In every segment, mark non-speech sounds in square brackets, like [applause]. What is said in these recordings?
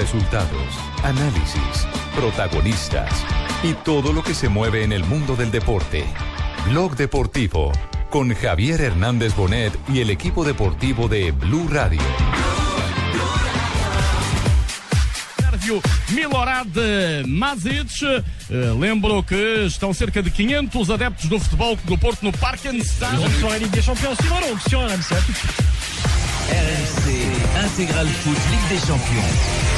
Resultados, análisis, protagonistas y todo lo que se mueve en el mundo del deporte. Blog Deportivo con Javier Hernández Bonet y el equipo deportivo de Blue Radio. Sérgio Milorad Mazic. Eh, lembro que estão cerca de 500 adeptos do futebol do Porto no sur RMC. Intégral Foot Ligue des Champions.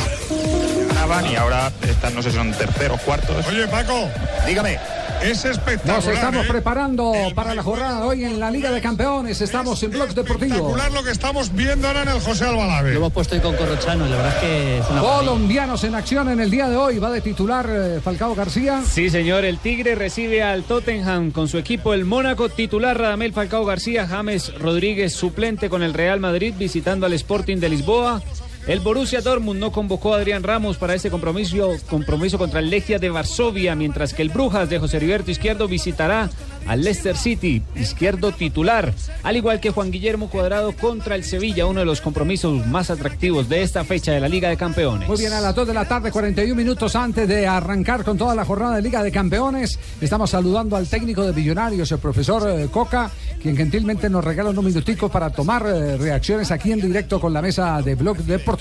Ganaban y ahora estas no sé si son terceros, cuartos. Oye, Paco, Dígame. es espectacular. Nos estamos ¿eh? preparando para la jornada de hoy en la Liga de Campeones. Estamos en Blogs Deportivos. Espectacular lo que estamos viendo ahora en el José Albalave. Lo hemos puesto hoy con Corrochano, la verdad es que es una Colombianos en acción en el día de hoy. Va de titular eh, Falcao García. Sí, señor, el Tigre recibe al Tottenham con su equipo el Mónaco, titular Radamel Falcao García, James Rodríguez suplente con el Real Madrid visitando al Sporting de Lisboa. El Borussia Dortmund no convocó a Adrián Ramos para ese compromiso, compromiso contra el Legia de Varsovia, mientras que el Brujas de José Heriberto Izquierdo visitará al Leicester City, izquierdo titular, al igual que Juan Guillermo Cuadrado contra el Sevilla, uno de los compromisos más atractivos de esta fecha de la Liga de Campeones. Muy bien, a las 2 de la tarde, 41 minutos antes de arrancar con toda la jornada de Liga de Campeones, estamos saludando al técnico de Millonarios, el profesor eh, Coca, quien gentilmente nos regala unos minuticos para tomar eh, reacciones aquí en directo con la mesa de Blog Deportivo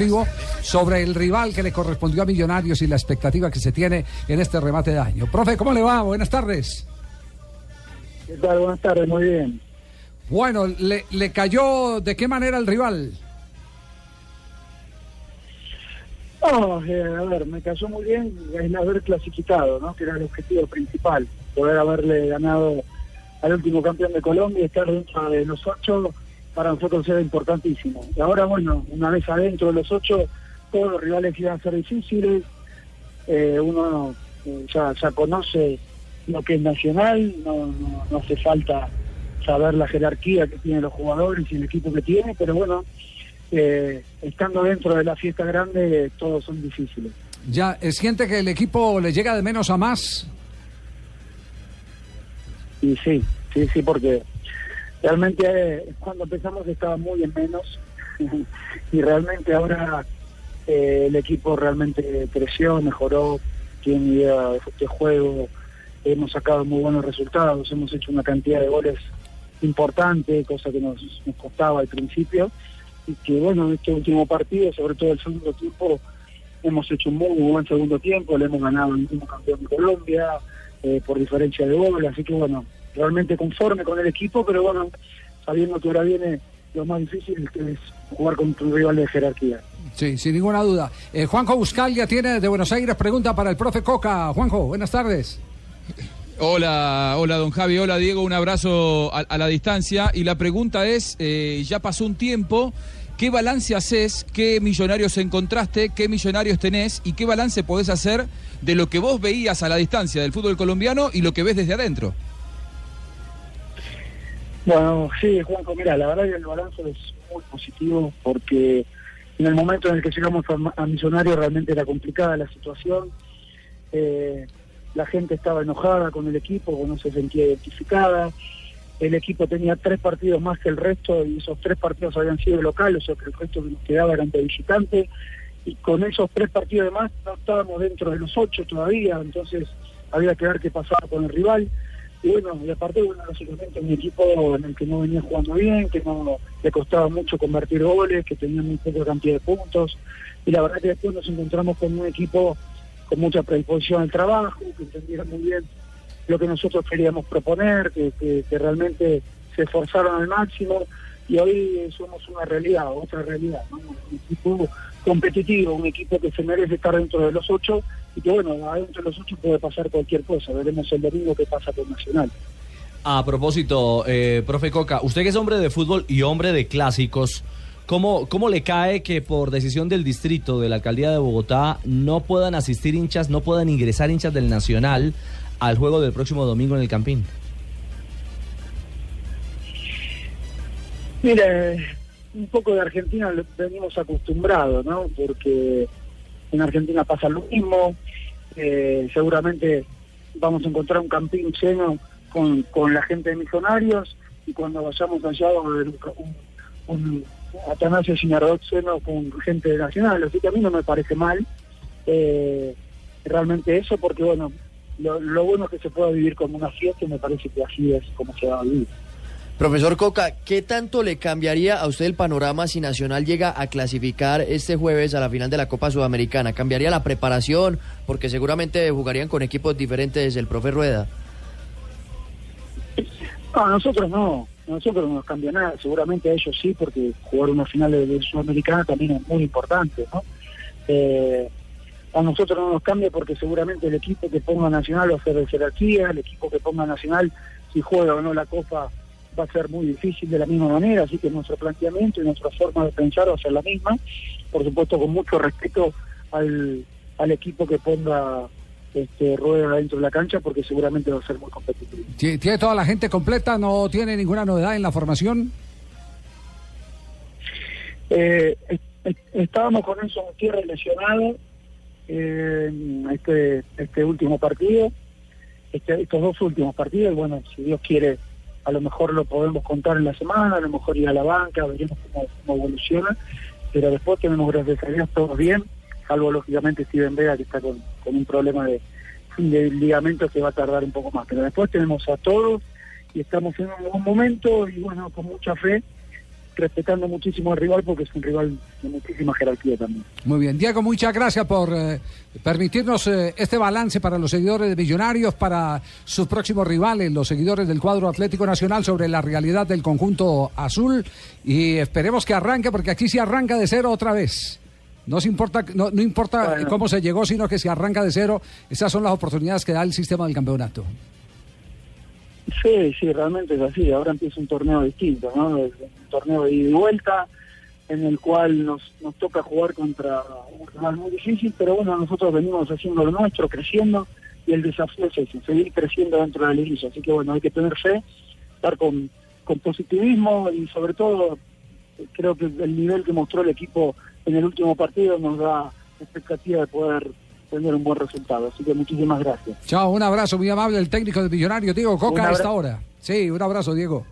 sobre el rival que le correspondió a Millonarios y la expectativa que se tiene en este remate de año. Profe, ¿cómo le va? Buenas tardes. ¿Qué tal? Buenas tardes, muy bien. Bueno, ¿le, le cayó de qué manera el rival? No, eh, a ver, me cayó muy bien el haber clasificado, ¿no? Que era el objetivo principal, poder haberle ganado al último campeón de Colombia y estar dentro de los ocho, para nosotros era importantísimo. Y ahora, bueno, una vez adentro de los ocho, todos los rivales iban a ser difíciles, eh, uno eh, ya, ya conoce lo que es nacional, no, no, no hace falta saber la jerarquía que tienen los jugadores y el equipo que tiene, pero bueno, eh, estando dentro de la fiesta grande, todos son difíciles. ¿Ya siente que el equipo le llega de menos a más? Y sí, sí, sí, porque realmente cuando empezamos estaba muy en menos. [laughs] Y realmente ahora eh, el equipo realmente creció, mejoró, tiene idea de, juego, hemos sacado muy buenos resultados, hemos hecho una cantidad de goles importante, cosa que nos, costaba al principio, y que bueno, en este último partido, sobre todo el segundo tiempo, hemos hecho un muy, buen segundo tiempo, le hemos ganado el último campeón de Colombia, eh, por diferencia de goles, así que bueno, realmente conforme con el equipo, pero bueno, sabiendo que ahora viene lo más difícil, que es jugar contra un rival de jerarquía. Sí, sin ninguna duda. Eh, Juanjo Buscalia tiene de Buenos Aires pregunta para el profe Coca. Juanjo, buenas tardes. Hola, hola don Javi, hola Diego, un abrazo a, a la distancia. Y la pregunta es, eh, ya pasó un tiempo, ¿qué balance haces? ¿Qué millonarios encontraste? ¿Qué millonarios tenés? ¿Y qué balance podés hacer de lo que vos veías a la distancia del fútbol colombiano y lo que ves desde adentro? Bueno, sí, Juanjo, mira, la verdad que el balance es muy positivo porque en el momento en el que llegamos a, Millonarios realmente era complicada la situación. Eh, la gente estaba enojada con el equipo, no se sentía identificada. El equipo tenía tres partidos más que el resto y esos tres partidos habían sido locales, o sea que el resto que nos quedaba eran de visitante. Y con esos tres partidos de más no estábamos dentro de los ocho todavía, entonces había que ver qué pasaba con el rival. Y bueno, y aparte, bueno, básicamente un equipo en el que no venía jugando bien, que no le costaba mucho convertir goles, que tenía muy poca cantidad de puntos. Y la verdad que después nos encontramos con un equipo con mucha predisposición al trabajo, que entendiera muy bien lo que nosotros queríamos proponer, que, que, realmente se esforzaron al máximo y hoy somos una realidad, otra realidad, ¿no? Competitivo, un equipo que se merece estar dentro de los ocho y que bueno, adentro de los ocho puede pasar cualquier cosa, veremos el domingo qué pasa con Nacional. A propósito, eh, profe Coca, usted que es hombre de fútbol y hombre de clásicos, ¿cómo, ¿cómo le cae que por decisión del distrito de la alcaldía de Bogotá no puedan asistir hinchas, no puedan ingresar hinchas del Nacional al juego del próximo domingo en el Campín? Mire, un poco de Argentina venimos acostumbrados, ¿no? Porque en Argentina pasa lo mismo, eh, seguramente vamos a encontrar un campín lleno con, con la gente de Millonarios y cuando vayamos allá va a haber un, un, Atanasio Sinaroxeno con gente de Nacional, así que a mí no me parece mal eh, realmente eso, porque bueno, lo, lo bueno es que se pueda vivir como una fiesta y me parece que así es como se va a vivir. Profesor Coca, ¿qué tanto le cambiaría a usted el panorama si Nacional llega a clasificar este jueves a la final de la Copa Sudamericana? ¿Cambiaría la preparación? Porque seguramente jugarían con equipos diferentes el profe Rueda. No, nosotros no, nosotros no nos cambia nada, seguramente a ellos sí, porque jugar una final de, de Sudamericana también es muy importante, ¿no? Eh, a nosotros no nos cambia porque seguramente el equipo que ponga Nacional va a ser de jerarquía, el equipo que ponga Nacional, si juega o no la Copa, va a ser muy difícil de la misma manera, así que nuestro planteamiento y nuestra forma de pensar va a ser la misma, por supuesto con mucho respeto al, al equipo que ponga este, rueda dentro de la cancha, porque seguramente va a ser muy competitivo. ¿Tie- ¿Tiene toda la gente completa? ¿No tiene ninguna novedad en la formación? Eh, est- est- estábamos con Enzo Gutiérrez lesionado eh, este, este último partido, este- estos dos últimos partidos, y bueno, si Dios quiere, a lo mejor lo podemos contar en la semana, a lo mejor ir a la banca, veremos cómo, evoluciona, pero después tenemos, gracias a Dios, todos bien, salvo lógicamente Steven Vega, que está con, con un problema de, de ligamento que va a tardar un poco más, pero después tenemos a todos y estamos en un buen momento y bueno, con mucha fe, respetando muchísimo al rival porque es un rival de muchísima jerarquía también. Muy bien. Diego, muchas gracias por eh, permitirnos eh, este balance para los seguidores de Millonarios, para sus próximos rivales, los seguidores del cuadro Atlético Nacional, sobre la realidad del conjunto azul. Y esperemos que arranque, porque aquí se arranca de cero otra vez. No, se importa, no, no importa Bueno. cómo se llegó, sino que se arranca de cero. Esas son las oportunidades que da el sistema del campeonato. Sí, sí, realmente es así. Ahora empieza un torneo distinto, ¿no? Un torneo de ida y vuelta, en el cual nos, nos toca jugar contra un rival muy difícil, pero bueno, nosotros venimos haciendo lo nuestro, creciendo, y el desafío es ese, seguir creciendo dentro de la. Así que bueno, hay que tener fe, estar con, con positivismo y sobre todo creo que el nivel que mostró el equipo en el último partido nos da expectativa de poder tener un buen resultado. Así que muchísimas gracias. Chao, un abrazo muy amable el técnico de Millonarios, Diego Coca, a esta hora. Sí, un abrazo, Diego.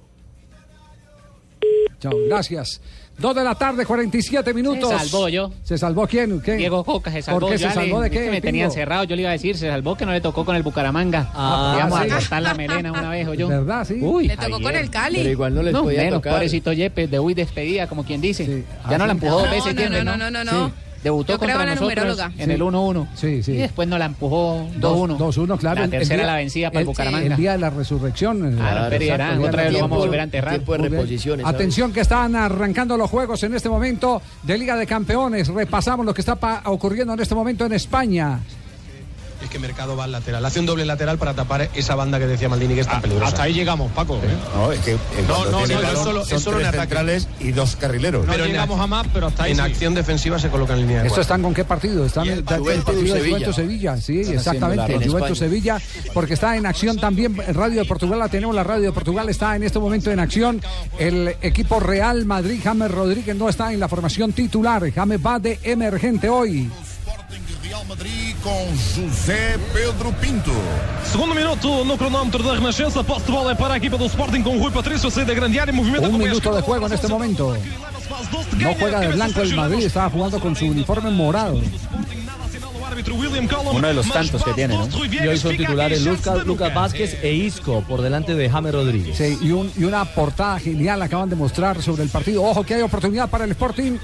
Chao, gracias. Dos de la tarde, 47 minutos. Se salvó yo. ¿Se salvó quién? ¿Qué? Diego Coca se salvó. ¿Por qué Yo se salvó de qué? que me tenía Pingo? encerrado, yo le iba a decir, se salvó que no le tocó con el Bucaramanga. Ah, Íbamos sí. a cortar la melena una vez, o yo. ¿Verdad, sí? Uy, Le tocó con el Cali. Pero igual no les podía menos, tocar. pobrecito Yepes, de uy despedida, como quien dice. Ah, Ya no la sí. empujó dos No, veces, no, ¿entiendes, no, no, no, no. Debutó Yo contra nosotros en el 1-1. Sí, sí. Y después nos la empujó 2-1. 2-1, claro. La el- el tercera día- la vencida para el el- Bucaramanga. El día de la resurrección. eh, Claro, de otra vez lo vamos a volver a enterrar. Atención que están arrancando los juegos en este momento de Liga de Campeones. Repasamos lo que está ocurriendo en este momento en España. Es que Mercado va al lateral. Hace un doble lateral para tapar esa banda que decía Maldini que es tan peligrosa. Hasta ahí llegamos, Paco. ¿eh? No, es que No, no, tiene no, balón es solo- son es solo en tres ataque. centrales y dos carrileros. No Pero en llegamos a más, pero hasta ahí En sí. acción defensiva se coloca en línea de ¿Esto están con qué partido? Están Y el, partido de. Juventus Sevilla, sí, Están exactamente, Juventus. Sevilla, porque está en acción también en Radio de Portugal, la tenemos, la Radio de Portugal está en este momento en acción, el equipo Real Madrid, James Rodríguez no está en la formación titular, James va de emergente hoy. Real Madrid com José Pedro Pinto. Segundo minuto no cronómetro da Renascença. Posse de bola é para a equipa do Sporting com Rui Patrício. Saída grande área. Movimento Un minuto de juego en este momento. No juega de blanco el Madrid, estaba jugando con su uniforme morado. Uno de los tantos que tiene, ¿no? Y hoy son titulares Lucas, Lucas Vázquez e Isco por delante de James Rodríguez. Sí, y, un- y una portada genial acaban de mostrar sobre el partido. Ojo que hay oportunidad para el Sporting.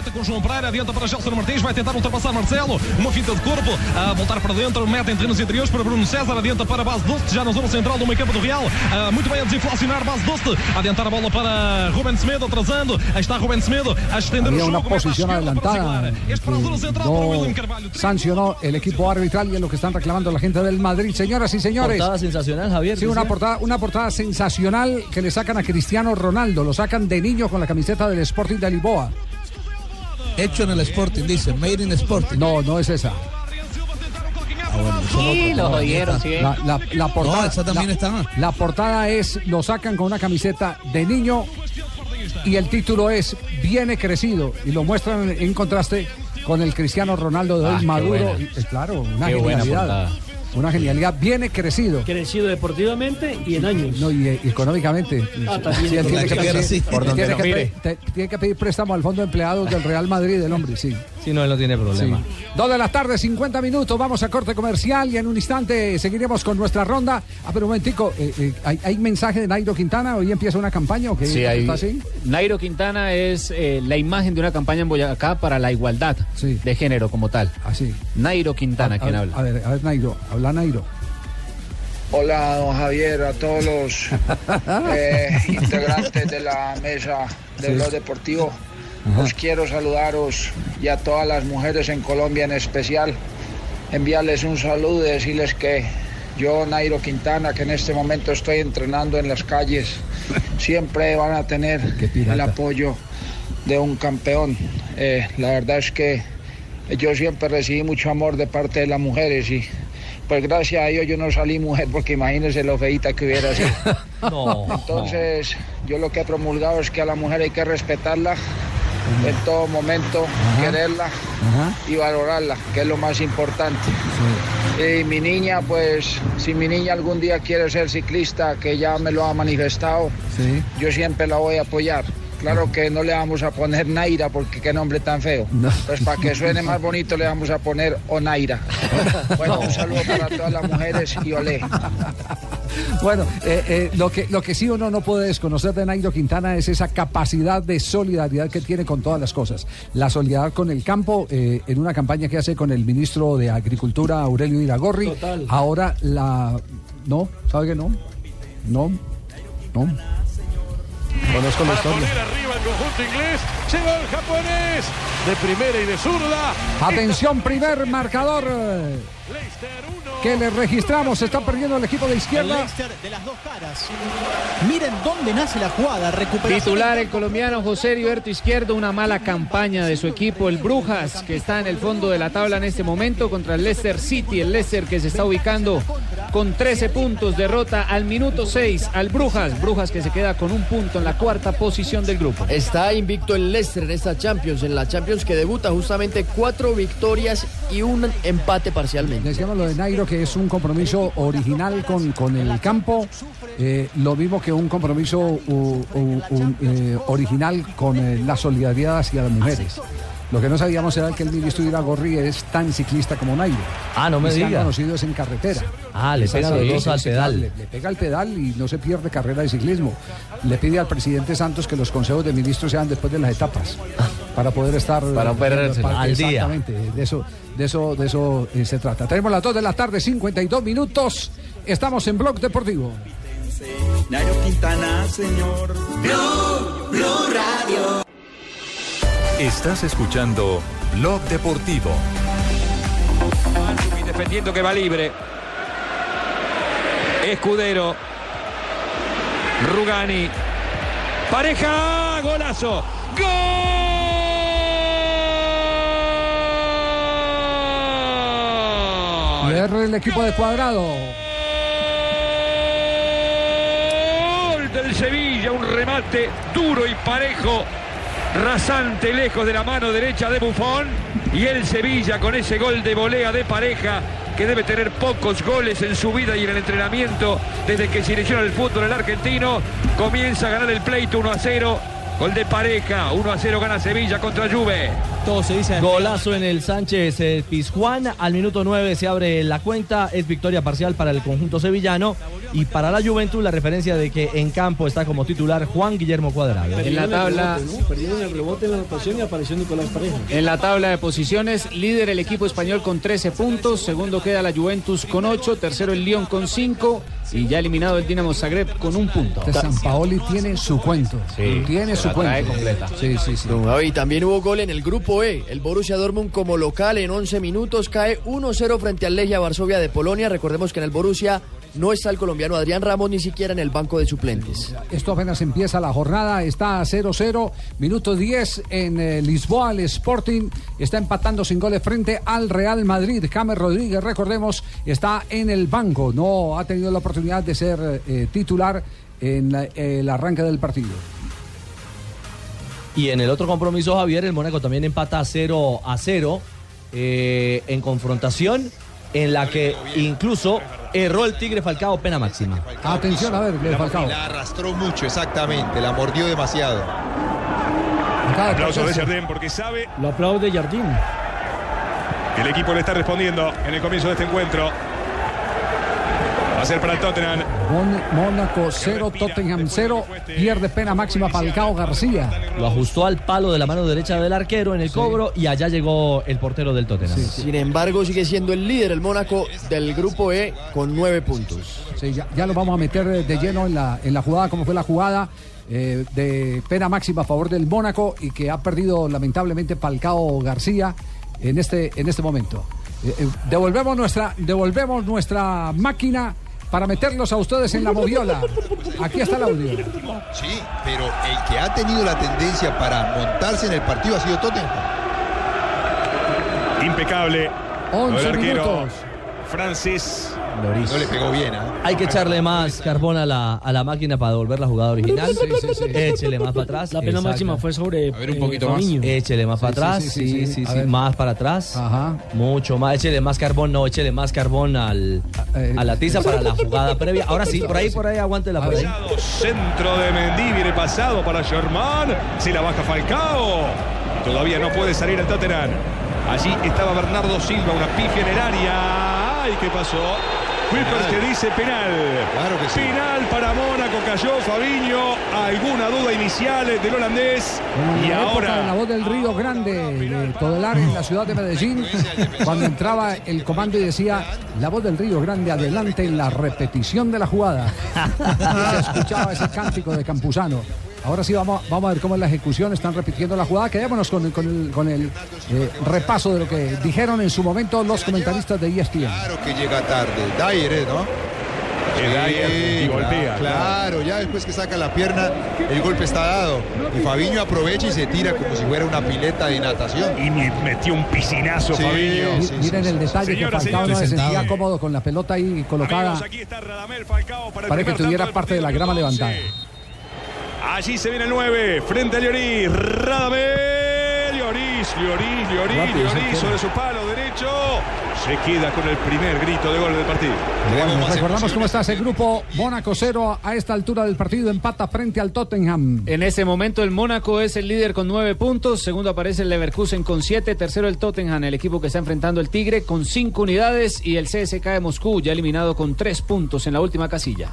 Direita com João Pereira, adianta para Gelson Martins, vai tentar ultrapassar Marcelo, uma finta de corpo, a voltar para dentro, mete em treinos interiores para Bruno César, adianta para a base Doste, já na zona central do meio campo do Real, Ah, muito bem a desinflacionar base Doste, adiantar a bola para Rubén Semedo, atrasando, aí está Rubén Semedo, a estender o Había una jogo, à posición adelantada Este para a zona central para William Carvalho. sancionó el equipo arbitral y es lo que están reclamando la gente del Madrid. Señoras y señores. Portada sensacional, Javier. Sí, una portada, una portada sensacional que le sacan a Cristiano Ronaldo. Lo sacan de niño con la camiseta del Sporting de Lisboa. Hecho en el Sporting, dice, made in Sporting. No, no es esa. Sí, lo jodieron, sí. La, la- la portada, No, esa también la- está. La portada es, lo sacan con una camiseta de niño y el título es Viene crecido y lo muestran en, contraste con el Cristiano Ronaldo de hoy, Ah, qué maduro. buena. Eh, Claro, una Qué buena genialidad. Una genialidad. Viene crecido. Crecido deportivamente y en años. No, y, eh, económicamente. Ah, también tiene que pedir préstamo al fondo de empleados del Real Madrid, el hombre, sí. Sí, no, él no tiene problema. Sí. Dos de la tarde, 50 minutos, vamos a corte comercial y en un instante seguiremos con nuestra ronda. Ah, pero un momentico, eh, eh, ¿hay, hay mensaje de Nairo Quintana? ¿Hoy empieza una campaña o qué? Sí, hay- ¿Está así? Nairo Quintana es eh, la imagen de una campaña en Boyacá para la igualdad de género como tal. Así. Nairo Quintana, A- quien a- habla. A ver, a ver, Nairo, habla Nairo. Hola, don Javier, a todos los [laughs] eh, integrantes de la mesa del Sí. Blog Os quiero saludaros y a todas las mujeres en Colombia en especial. Enviarles un saludo y decirles que yo, Nairo Quintana, que en este momento estoy entrenando en las calles, [laughs] siempre van a tener el apoyo de un campeón. Eh, la verdad es que yo siempre recibí mucho amor de parte de las mujeres y pues gracias a Dios yo no salí mujer porque imagínense lo feita que hubiera sido. [laughs] No. Entonces yo lo que he promulgado es que a la mujer hay que respetarla en todo momento, quererla y valorarla, que es lo más importante. Y mi niña, pues si mi niña algún día quiere ser ciclista, que ya me lo ha manifestado, Sí. yo siempre la voy a apoyar. Claro que no le vamos a poner Naira porque qué nombre tan feo. Pues para que suene más bonito le vamos a poner Onaira. [laughs] Bueno, un saludo para todas las mujeres y olé. Bueno, eh, eh, lo, que, lo que sí uno no puede desconocer de Nairo Quintana es esa capacidad de solidaridad que tiene con todas las cosas. La solidaridad con el campo, eh, en una campaña que hace con el ministro de Agricultura, Aurelio Iragorri. Total. Ahora la... ¿No? ¿Sabe que no? No. No. Conozco la historia. poner arriba el conjunto inglés. Llegó el japonés de primera y de zurda. Atención, primer marcador eh, que le registramos. Está perdiendo el equipo de El izquierda. Leicester de las dos caras. Miren dónde nace la jugada. Titular el colombiano José Heriberto Izquierdo, una mala campaña de su equipo, el Brujas, que está en el fondo de la tabla en este momento contra el Leicester City, el Leicester que se está ubicando con 13 puntos, derrota al minuto 6 al Brujas, Brujas que se queda con un punto en la cuarta posición del grupo. Está invicto el Leicester en esta Champions, en la Champions que debuta justamente cuatro victorias y un empate parcialmente. Decíamos lo de Nairo, que es un compromiso original con, con el campo, eh, lo mismo que un compromiso u- u- un, eh, original con eh, la solidaridad hacia las mujeres. Lo que no sabíamos era que el ministro Iragorri es tan ciclista como Nairo. Ah, no me Y se han diga. conocido es en carretera. Ah, le pega los dos al pedal. Le, le pega al pedal y no se pierde carrera de ciclismo. Le pide al presidente Santos que los consejos de ministros sean después de las etapas para poder estar Para para- al día. Exactamente, de eso, de eso, de eso eh, se trata. Tenemos las 2 de la tarde, 52 minutos. Estamos en Blog Deportivo. Nairo Quintana, señor. Blue, Blue Radio. Estás escuchando Blog Deportivo. defendiendo que va libre. Escudero. Rugani. Pareja. Golazo. ¡Gol! Y el equipo de cuadrado. Gol del Sevilla. Un remate duro y parejo. Rasante lejos de la mano derecha de Bufón. Y el Sevilla con ese gol de volea de pareja que debe tener pocos goles en su vida y en el entrenamiento desde que se inició en el fútbol el argentino. Comienza a ganar el pleito 1 a 0. Gol de pareja. 1 a 0 gana Sevilla contra Juve. Todo se dice. Golazo en el Sánchez eh, Pizjuán. Al minuto 9 se abre la cuenta. Es victoria parcial para el conjunto sevillano. Y para la Juventud, la referencia de que en campo está como titular Juan Guillermo Cuadrado. En la tabla. Perdieron el rebote en la anotación y apareció Nicolás Pareja. En la tabla de posiciones, líder el equipo español con 13 puntos, segundo queda la Juventus con 8, tercero el Lyon con 5 y ya eliminado el Dinamo Zagreb con un punto. Este San Paoli tiene su cuento. Sí, tiene su cuento. completa. Sí, sí, sí. Javi, también hubo gol en el grupo E. El Borussia Dortmund como local en 11 minutos cae 1-0 frente al Legia Varsovia de Polonia. Recordemos que en el Borussia no está el colombiano Adrián Ramos ni siquiera en el banco de suplentes. Esto apenas empieza la jornada, está a 0-0, minuto 10 en eh, Lisboa, el Sporting está empatando sin goles frente al Real Madrid. James Rodríguez, recordemos, está en el banco, no ha tenido la oportunidad de ser eh, titular en la- el arranque del partido. Y en el otro compromiso, Javier, el Mónaco también empata 0 a 0 eh, en confrontación en la que incluso erró el Tigre Falcao pena máxima. Atención, a ver, La, Falcao. la arrastró mucho, exactamente, la mordió demasiado. Aplauso de Jardín porque sabe Lo aplaude Jardín. el equipo le está respondiendo en el comienzo de este encuentro. Va a ser para el Tottenham. Mónaco 0, Tottenham 0. Pierde pena máxima Falcao García. Lo ajustó al palo de la mano derecha del arquero en el cobro y allá llegó el portero del Tottenham. Sin embargo, sigue siendo el líder el Mónaco del grupo E con nueve puntos. Sí, ya, ya lo vamos a meter de lleno en la, en la jugada, como fue la jugada eh, de pena máxima a favor del Mónaco y que ha perdido lamentablemente Falcao García en este, en este momento. Eh, eh, devolvemos, nuestra, devolvemos nuestra máquina para meterlos a ustedes en la moviola. Aquí está el audio. Sí, pero el que ha tenido la tendencia para montarse en el partido ha sido Tottenham. Impecable. Lo del 11 arquero minutos. Francis. No le pegó bien, ¿ah? Hay que echarle más carbón a la, a la máquina para devolver la jugada original. Sí, sí, sí. Échele más para atrás. La pena Exacto. máxima fue sobre. A ver, un eh, poquito más. Échele más para atrás. sí, Sí, sí, sí, sí. sí. A ver. Más para atrás. Mucho más. Échele más carbón, no, échele más carbón al, a la tiza para la jugada previa. Ahora sí, por ahí, por ahí, aguántela por ahí. Centro de Mendy, viene pasado para Germán. Si la baja Falcao. Y todavía no puede salir el Tottenham. Allí estaba Bernardo Silva, una pifia en el área. ¡Ay, qué pasó! Kuipers que dice penal. Claro que sí. Penal para Mónaco, cayó Fabiño. Alguna duda inicial del holandés. Y de la ahora voz del Río Grande de Todelar en la ciudad de Medellín, [laughs] cuando entraba el comando y decía la voz del Río Grande adelante en la repetición de la jugada. [laughs] Y se escuchaba ese cántico de Campuzano. Ahora sí vamos, vamos a ver cómo es la ejecución, están repitiendo la jugada. Quedémonos con, el- con el, con el, eh, repaso de lo que dijeron en su momento los comentaristas de ESPN. Claro que llega tarde. Dyer, ¿eh? ¿no? Dyer y golpea, Claro, ya después que saca la pierna, el golpe está dado. Y Fabiño aprovecha y se tira como si fuera una pileta de natación. Y metió un piscinazo Sí, Fabiño. sí, Miren sí, el sí. detalle que Falcao no se sentía cómodo con la pelota ahí colocada Amigos, aquí está Radamel Falcao para que tuviera parte de la grama levantada. Allí se viene el 9, frente a Lloris, Radamel, Lloris, Lloris, Lloris, Rápido, Lloris sobre su palo derecho. Se queda con el primer grito de gol del partido. Bueno, recordamos cómo está ese grupo. Mónaco 0 a esta altura del partido empata frente al Tottenham. En ese momento el Mónaco es el líder con nueve puntos, segundo aparece el Leverkusen con siete, tercero el Tottenham, el equipo que está enfrentando el Tigre con cinco unidades y el CSK de Moscú ya eliminado con tres puntos en la última casilla.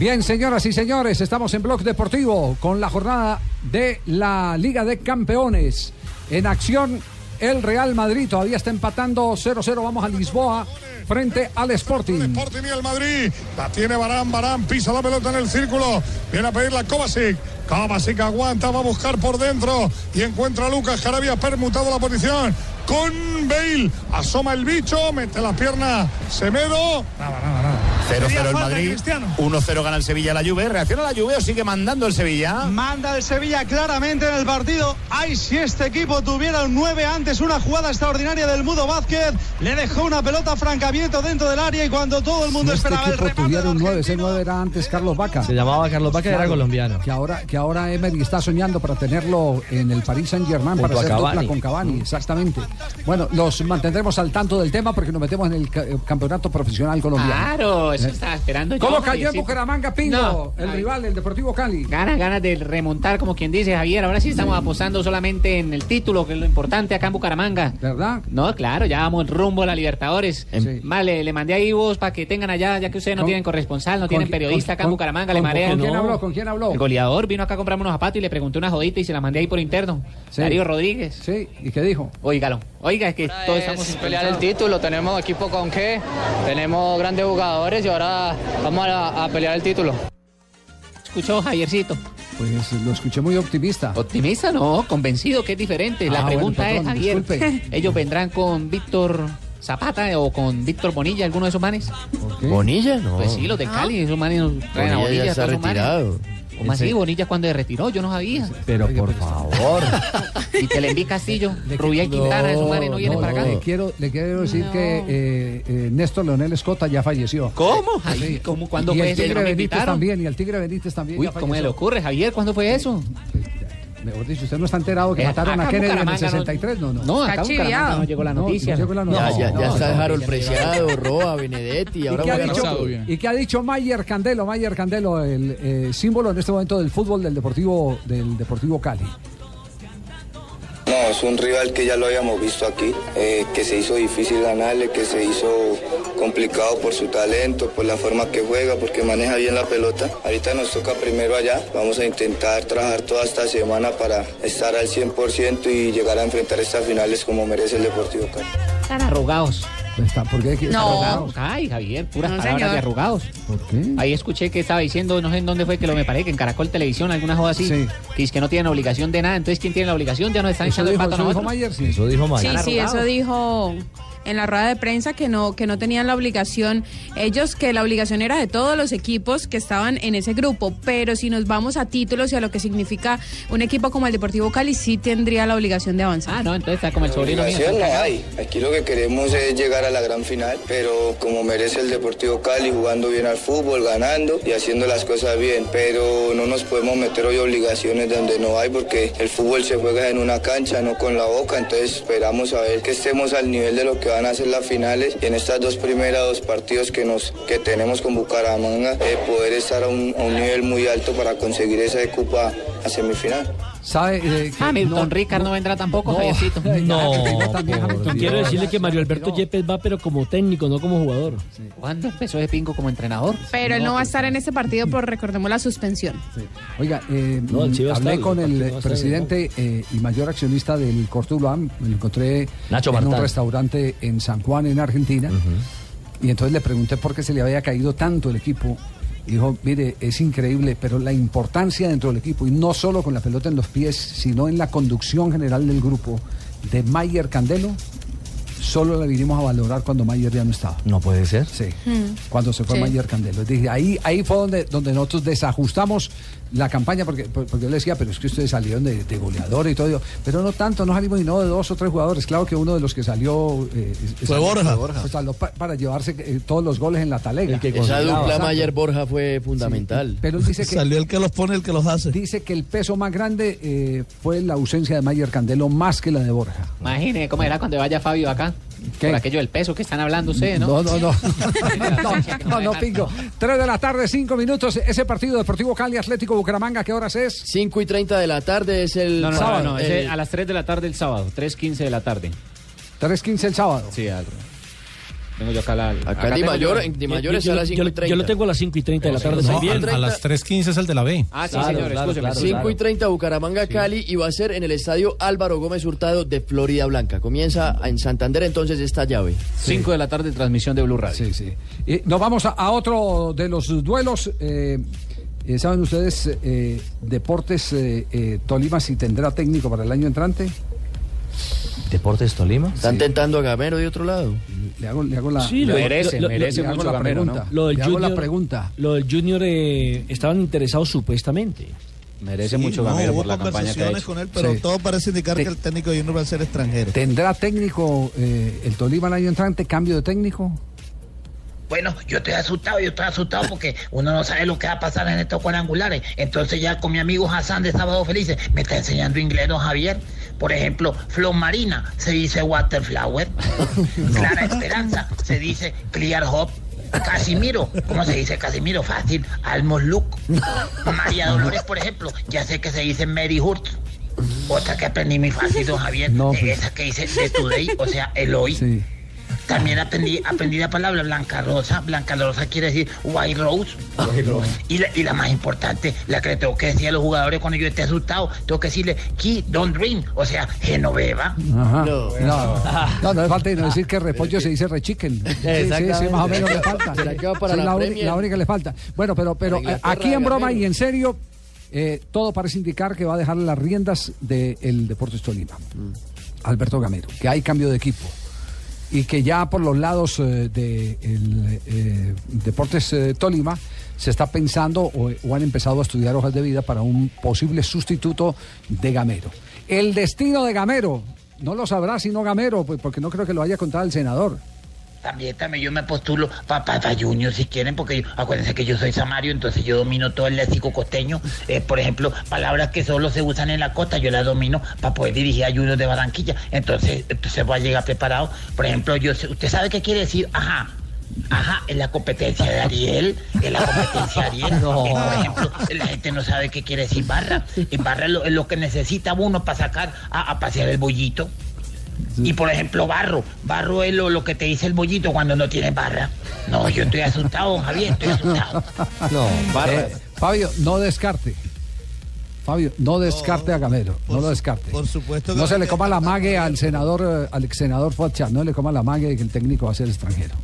Bien, señoras y señores, estamos en Blog Deportivo con la jornada de la Liga de Campeones. En acción, el Real Madrid todavía está empatando 0-0. Vamos a Lisboa frente al Sporting. Sporting y el Madrid. La tiene Barán, Barán pisa la pelota en el círculo. Viene a pedirla Kovacic. Kovacic aguanta, va a buscar por dentro y encuentra a Lucas Jarabia permutado la posición con Bale. Asoma el bicho, mete la pierna Semedo. Nada, nada, nada. 0-0 Sería el Madrid, Cristiano. 1-0 gana el Sevilla la Juve. ¿Reacciona la Juve o sigue mandando el Sevilla? Manda el Sevilla claramente en el partido. Ay, si este equipo tuviera un 9 antes, una jugada extraordinaria del Mudo Vázquez. Le dejó una pelota francamiento dentro del área y cuando todo el mundo Si este esperaba el equipo remate. tuviera un 9, ese 9 era antes Carlos Vaca. Se llamaba Carlos Vaca y era Claro, colombiano. Que ahora, que ahora Emery está soñando para tenerlo en el Paris Saint Germain Junto para hacer dupla con Cavani, exactamente. Bueno, los mantendremos al tanto del tema porque nos metemos en el ca- campeonato profesional colombiano. Claro, eso estaba esperando yo. ¿Cómo cayó en. Bucaramanga, Pingo? No. el Ay. rival, el Deportivo Cali. Ganas, ganas de remontar, como quien dice Javier. Ahora sí estamos apostando solamente en el título, que es lo importante acá en Bucaramanga. ¿Verdad? No, claro, ya vamos rumbo a la Libertadores. Sí. Vale, le mandé ahí vos para que tengan allá, ya que ustedes no ¿Con- tienen corresponsal, no tienen periodista acá en Bucaramanga, le marean. ¿Con quién habló? ¿Con quién habló? El goleador vino acá a comprarme unos zapatos y le pregunté una jodita y se la mandé ahí por interno. Sí. Darío Rodríguez. Sí, ¿y qué dijo? Óigalo. Oiga, es que todos estamos es pelear el título, tenemos equipo con qué, tenemos grandes jugadores y ahora vamos a, a pelear el título. Escuchó Javiercito. Pues lo escuché muy optimista. Optimista no, convencido que es diferente. Ah, La bueno, pregunta perdón, es, Javier, disculpe. [laughs] ¿ellos vendrán con Víctor Zapata o con Víctor Bonilla, alguno de esos manes? ¿Bonilla? No. Pues sí, los del Cali, esos manes nos traen a Bonilla Bonilla. ya está todos esos manes. ¿Cómo así? Bonilla cuando se retiró, yo no sabía. Pero por favor. Y Telenví Castillo, Rubia y Quintana, esos manes no vienen no, para acá. Le quiero, le quiero decir que eh, eh, Néstor Leonel Escota ya falleció. ¿Cómo? Ay, ¿cómo? ¿Cuándo y fue el eso? Tigre ¿No me Benítez invitaron? también, y el Tigre Benítez también Uy, ya ¿cómo se le ocurre, Javier? ¿Cuándo fue eso? Mejor dicho, usted no está enterado que Eh, mataron a Kennedy en el Bucaramanga no- 63, no, no. No, acá Bucaramanga no llegó la No, noticia. no llegó la Ya, noticia. ya, ya No, está no. Harold Preciado, Roa, Benedetti, ¿Y ahora qué, ha dicho. ¿Y qué ha dicho Mayer Candelo? Mayer Candelo, el eh, símbolo en este momento del fútbol del Deportivo, del Deportivo Cali. No, es un rival que ya lo habíamos visto aquí, eh, que se hizo difícil ganarle, que se hizo complicado por su talento, por la forma que juega, porque maneja bien la pelota. Ahorita nos toca primero allá, vamos a intentar trabajar toda esta semana para estar al 100% y llegar a enfrentar estas finales como merece el Deportivo Cali. Están arrugados. Está, ¿Por qué? Arrugados. Ay, Javier, puras No, palabras señor. de arrugados. ¿Por qué? Ahí escuché que estaba diciendo, no sé en dónde fue que lo me parece, que en Caracol Televisión, alguna joda así, Sí. que dice que no tienen obligación de nada. Entonces, ¿quién tiene la obligación? Ya nos están ¿Eso echando el pato eso dijo. Mayer? Sí. Eso dijo Sí, Mayer. sí, eso dijo en la rueda de prensa que no que no tenían la obligación ellos que la obligación era de todos los equipos que estaban en ese grupo, pero si nos vamos a títulos y a lo que significa un equipo como el Deportivo Cali sí tendría la obligación de avanzar. Ah, no, entonces está como el sobrino mío. No hay. Aquí lo que queremos es llegar a la gran final, pero como merece el Deportivo Cali, jugando bien al fútbol, ganando y haciendo las cosas bien. Pero no nos podemos meter hoy obligaciones donde no hay, porque el fútbol se juega en una cancha, no con la boca. Entonces esperamos a ver que estemos al nivel de lo que van a ser las finales y en estas dos primeras dos partidos que nos que tenemos con Bucaramanga, eh, poder estar a un, a un nivel muy alto para conseguir esa copa a semifinal. ¿Sabe? eh, que Ah, no- Ricard no, vendrá tampoco, no, Javiercito. [laughs] No, Hamilton. quiero No, decirle que Mario. Alberto Yepes va, pero como técnico, no como jugador. ¿Cuándo empezó ese pingo como entrenador? Pero él no va a estar en este partido por recordemos la suspensión. Oiga, eh, No, hablé está, con el presidente eh, y mayor accionista del Cortuluam, me lo encontré Nacho en un restaurante en San Juan, en Argentina, y entonces le pregunté por qué se le había caído tanto el equipo. Dijo, mire, es increíble, pero la importancia dentro del equipo, y no solo con la pelota en los pies, sino en la conducción general del grupo de Mayer Candelo, solo la vinimos a valorar cuando Mayer ya no estaba. No puede ser. Sí, cuando se fue Sí. Mayer Candelo. Dije, ahí, ahí fue donde, donde nosotros desajustamos la campaña, porque, por- porque yo le decía, pero es que ustedes salieron de, de goleador y todo. Pero no tanto, no salimos y no de dos o tres jugadores. Claro que uno de los que salió... eh, Fue salió- Borja. pues, salió pa- para llevarse eh, todos los goles en la talega. El que Esa consideraba. dupla Exacto. Mayer Borja fue fundamental. Pero él dice que, Salió el que los pone, el que los hace. dice que el peso más grande eh, fue la ausencia de Mayer Candelo más que la de Borja. Imagine cómo era cuando vaya Fabio acá. ¿Qué? Por aquello del peso que están hablando ustedes, ¿no? No, no, no. [laughs] no, no, no, Pingo. Tres de la tarde, cinco minutos. Ese partido Deportivo Cali Atlético Bucaramanga, ¿qué horas es? 5 y 30 de la tarde es el No, no, sábado. no, no, el- a las 3 de la tarde el sábado, 3.15 de la tarde. 3.15 el sábado. Sí, al- tengo yo acá la... Acá en Di Mayor, yo- en Di Yo- Mayor yo, es a las yo- 5 y yo 30. lo tengo a las 5 y 30 de la tarde No, también. a las 3.15 es el de la B. Ah, sí, Claro, señor, claro, claro. 5 y 30 Bucaramanga Cali y va a ser en el estadio Álvaro Gómez Hurtado de Florida Blanca. Comienza en Santander entonces esta llave. 5 de la tarde, transmisión de Blue Radio. Sí, sí. Y nos vamos a, a otro de los duelos. eh, eh, ¿Saben ustedes, eh, Deportes eh, eh, Tolima, si tendrá técnico para el año entrante? Deportes Tolima. Están tentando a Gamero de otro lado. Le hago, le hago la, Sí, lo- merece, lo- merece le hago mucho la Gamero, ¿no? pregunta. Lo del le hago la Junior- pregunta. Lo del Junior eh, estaban interesados supuestamente. Merece Sí, mucho no, Gamero por la campaña que ha hecho. con él, pero Sí. todo parece indicar Te- que el técnico Junior va a ser extranjero. ¿Tendrá técnico eh, el Tolima el año entrante? ¿Cambio de técnico? Bueno, yo estoy asustado, yo estoy asustado porque uno no sabe lo que va a pasar en estos cuadrangulares. Entonces ya con mi amigo Hassan de Sábado Felices me está enseñando inglés don Javier. Por ejemplo, Flor Marina se dice Waterflower. [laughs] Clara Esperanza se dice Clear Hope. Casimiro, ¿cómo se dice Casimiro? Fácil, Almos Luke. [laughs] María Dolores, por ejemplo, ya sé que se dice Mary Hurt. Otra que aprendí muy fácil, don Javier, No, pues. esa que dice de Today, o sea, Eloy. Sí. También aprendí, aprendí la palabra blanca rosa. Blanca rosa quiere decir white rose. Y la, y la más importante, la que le tengo que decir a los jugadores cuando yo esté asustado, tengo que decirle, key, don't drink, o sea, Genoveva. Ajá. No, no, no, le falta no decir que repollo se dice rechiquen. Sí, sí, más o menos le falta. ¿Será que va para Sí, la única que le falta. Bueno, pero, pero eh, aquí en broma y en serio, eh, todo parece indicar que va a dejar las riendas del Deportes Tolima. Alberto Gamero, que hay cambio de equipo. Y que ya por los lados del de el, eh, Deportes eh, Tolima se está pensando o, o han empezado a estudiar hojas de vida para un posible sustituto de Gamero. El destino de Gamero no lo sabrá sino Gamero, pues, porque no creo que lo haya contado el senador. También, también yo me postulo para pa, Junior si quieren, porque yo- acuérdense que yo soy samario, entonces yo domino todo el léxico costeño. Eh, por ejemplo, palabras que solo se usan en la costa, yo las domino para poder dirigir a Junior de Barranquilla. Entonces, entonces voy a llegar preparado. Por ejemplo, yo ¿usted sabe qué quiere decir? Ajá. Ajá, en la competencia de Ariel, en la competencia de Ariel. [laughs] Eh, por ejemplo, la gente no sabe qué quiere decir barra. Y barra es lo, es lo que necesita uno para sacar a, a pasear el bollito. Y por ejemplo, barro. Barro es lo, lo que te dice el bollito cuando no tiene barra. No, yo estoy asustado, Javier, estoy asustado. [laughs] No, Fabio, no descarte. Fabio, no descarte a Gamero, no lo descarte. Por supuesto que No no se le coma la mague al senador, eh, al ex senador Focha, no le coma la mague de que el técnico va a ser extranjero.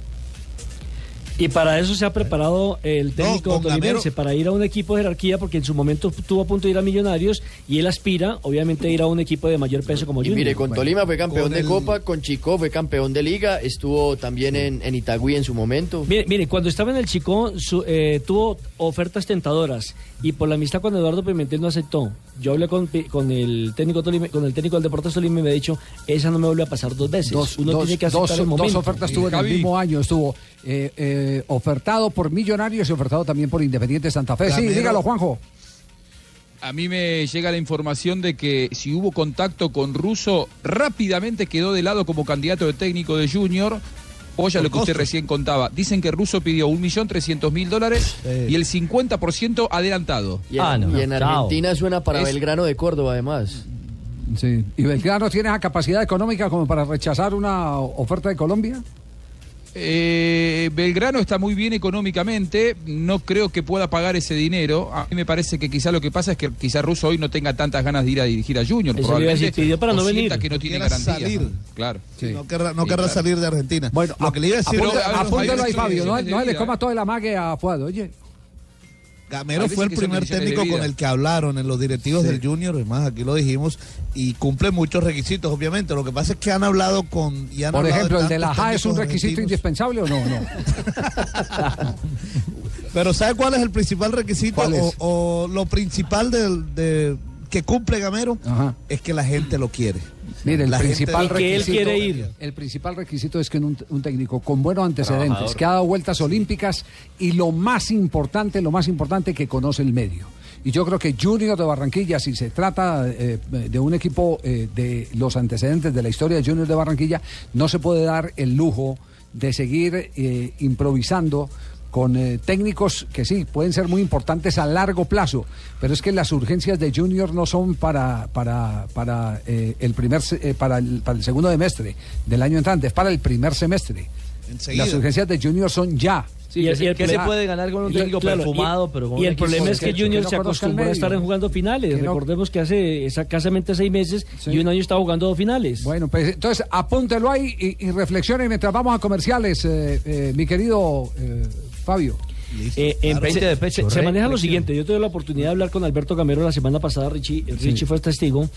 Y para eso se ha preparado el técnico Gamero- para ir a un equipo de jerarquía, porque en su momento estuvo a punto de ir a Millonarios y él aspira, obviamente, a ir a un equipo de mayor peso como Y Junior. mire, con Tolima fue campeón de el- Copa, con Chico fue campeón de Liga, estuvo también en, en Itagüí en su momento. Mire, mire, cuando estaba en el Chico su- eh, tuvo ofertas tentadoras y por la amistad con Eduardo Pimentel no aceptó. Yo hablé con, con el técnico Tolima- con el técnico del Deportes Tolima y me ha dicho, esa no me vuelve a pasar dos veces. Dos, Uno dos- tiene que aceptar dos- el dos momento. ofertas tuvo en el mismo año. Estuvo eh, eh, ofertado por Millonarios y ofertado también por Independiente Santa Fe. Sí, Gamero. dígalo, Juanjo. A mí me llega la información de que si hubo contacto con Russo, rápidamente quedó de lado como candidato de técnico de Junior. Oye, lo que usted recién contaba. Dicen que Russo pidió 1.300.000 dólares y el 50% adelantado. Y en, y en Argentina suena para Es- Belgrano de Córdoba, además. Sí. ¿Y Belgrano tiene esa capacidad económica como para rechazar una oferta de Colombia? Eh, Belgrano está muy bien económicamente, no creo que pueda pagar ese dinero. A mí me parece que quizá lo que pasa es que quizá Russo hoy no tenga tantas ganas de ir a dirigir a Junior. Eso le iba a probablemente, decir, para o no venir. que no tiene garantías. salir. ¿no? Claro. No querrá, no Sí, querrá claro. salir de Argentina. Bueno, lo que le iba a decir. Apúntelo, a ver, apúntelo hay ahí, Fabio. No, no le coma toda la mague a Fuad, oye. Gamero fue el primer técnico con el que hablaron en los directivos Sí. del Junior, es más, aquí lo dijimos, y cumple muchos requisitos, obviamente. Lo que pasa es que han hablado con. Y han Por hablado ejemplo, el de la JA es un requisito indispensable o no? no. [laughs] Pero ¿sabe cuál es el principal requisito. O, o lo principal del, de, que cumple Gamero? Es que la gente lo quiere. Mire, el La gente- principal Que él requisito, quiere ir. El principal requisito es que un, un técnico con buenos antecedentes, Trabajador. que ha dado vueltas olímpicas y lo más importante, lo más importante, que conoce el medio. Y yo creo que Junior de Barranquilla, si se trata eh, de un equipo eh, de los antecedentes de la historia de Junior de Barranquilla, no se puede dar el lujo de seguir eh, improvisando con eh, técnicos que sí, pueden ser muy importantes a largo plazo, pero es que las urgencias de Junior no son para, para, para, eh, el, primer, se- eh, para, el, para el segundo semestre del año entrante, es para el primer semestre. Enseguida. Las urgencias de Junior son ya. Y el- y el ¿Qué se puede ganar con un técnico claro, perfumado, y- pero con Y el equipo problema es que? Junior no se acostumbró a estar jugando finales. Que no- Recordemos que hace escasamente seis meses y un año estaba jugando dos finales. Bueno, pues entonces apúntelo ahí y, y reflexione mientras vamos a comerciales, eh, eh, mi querido eh, Fabio. Eh, en- Veinte se, de se- se maneja lo siguiente. Yo tuve la oportunidad de hablar con Alberto Gamero la semana pasada. Richie, eh, Sí. Richie fue testigo.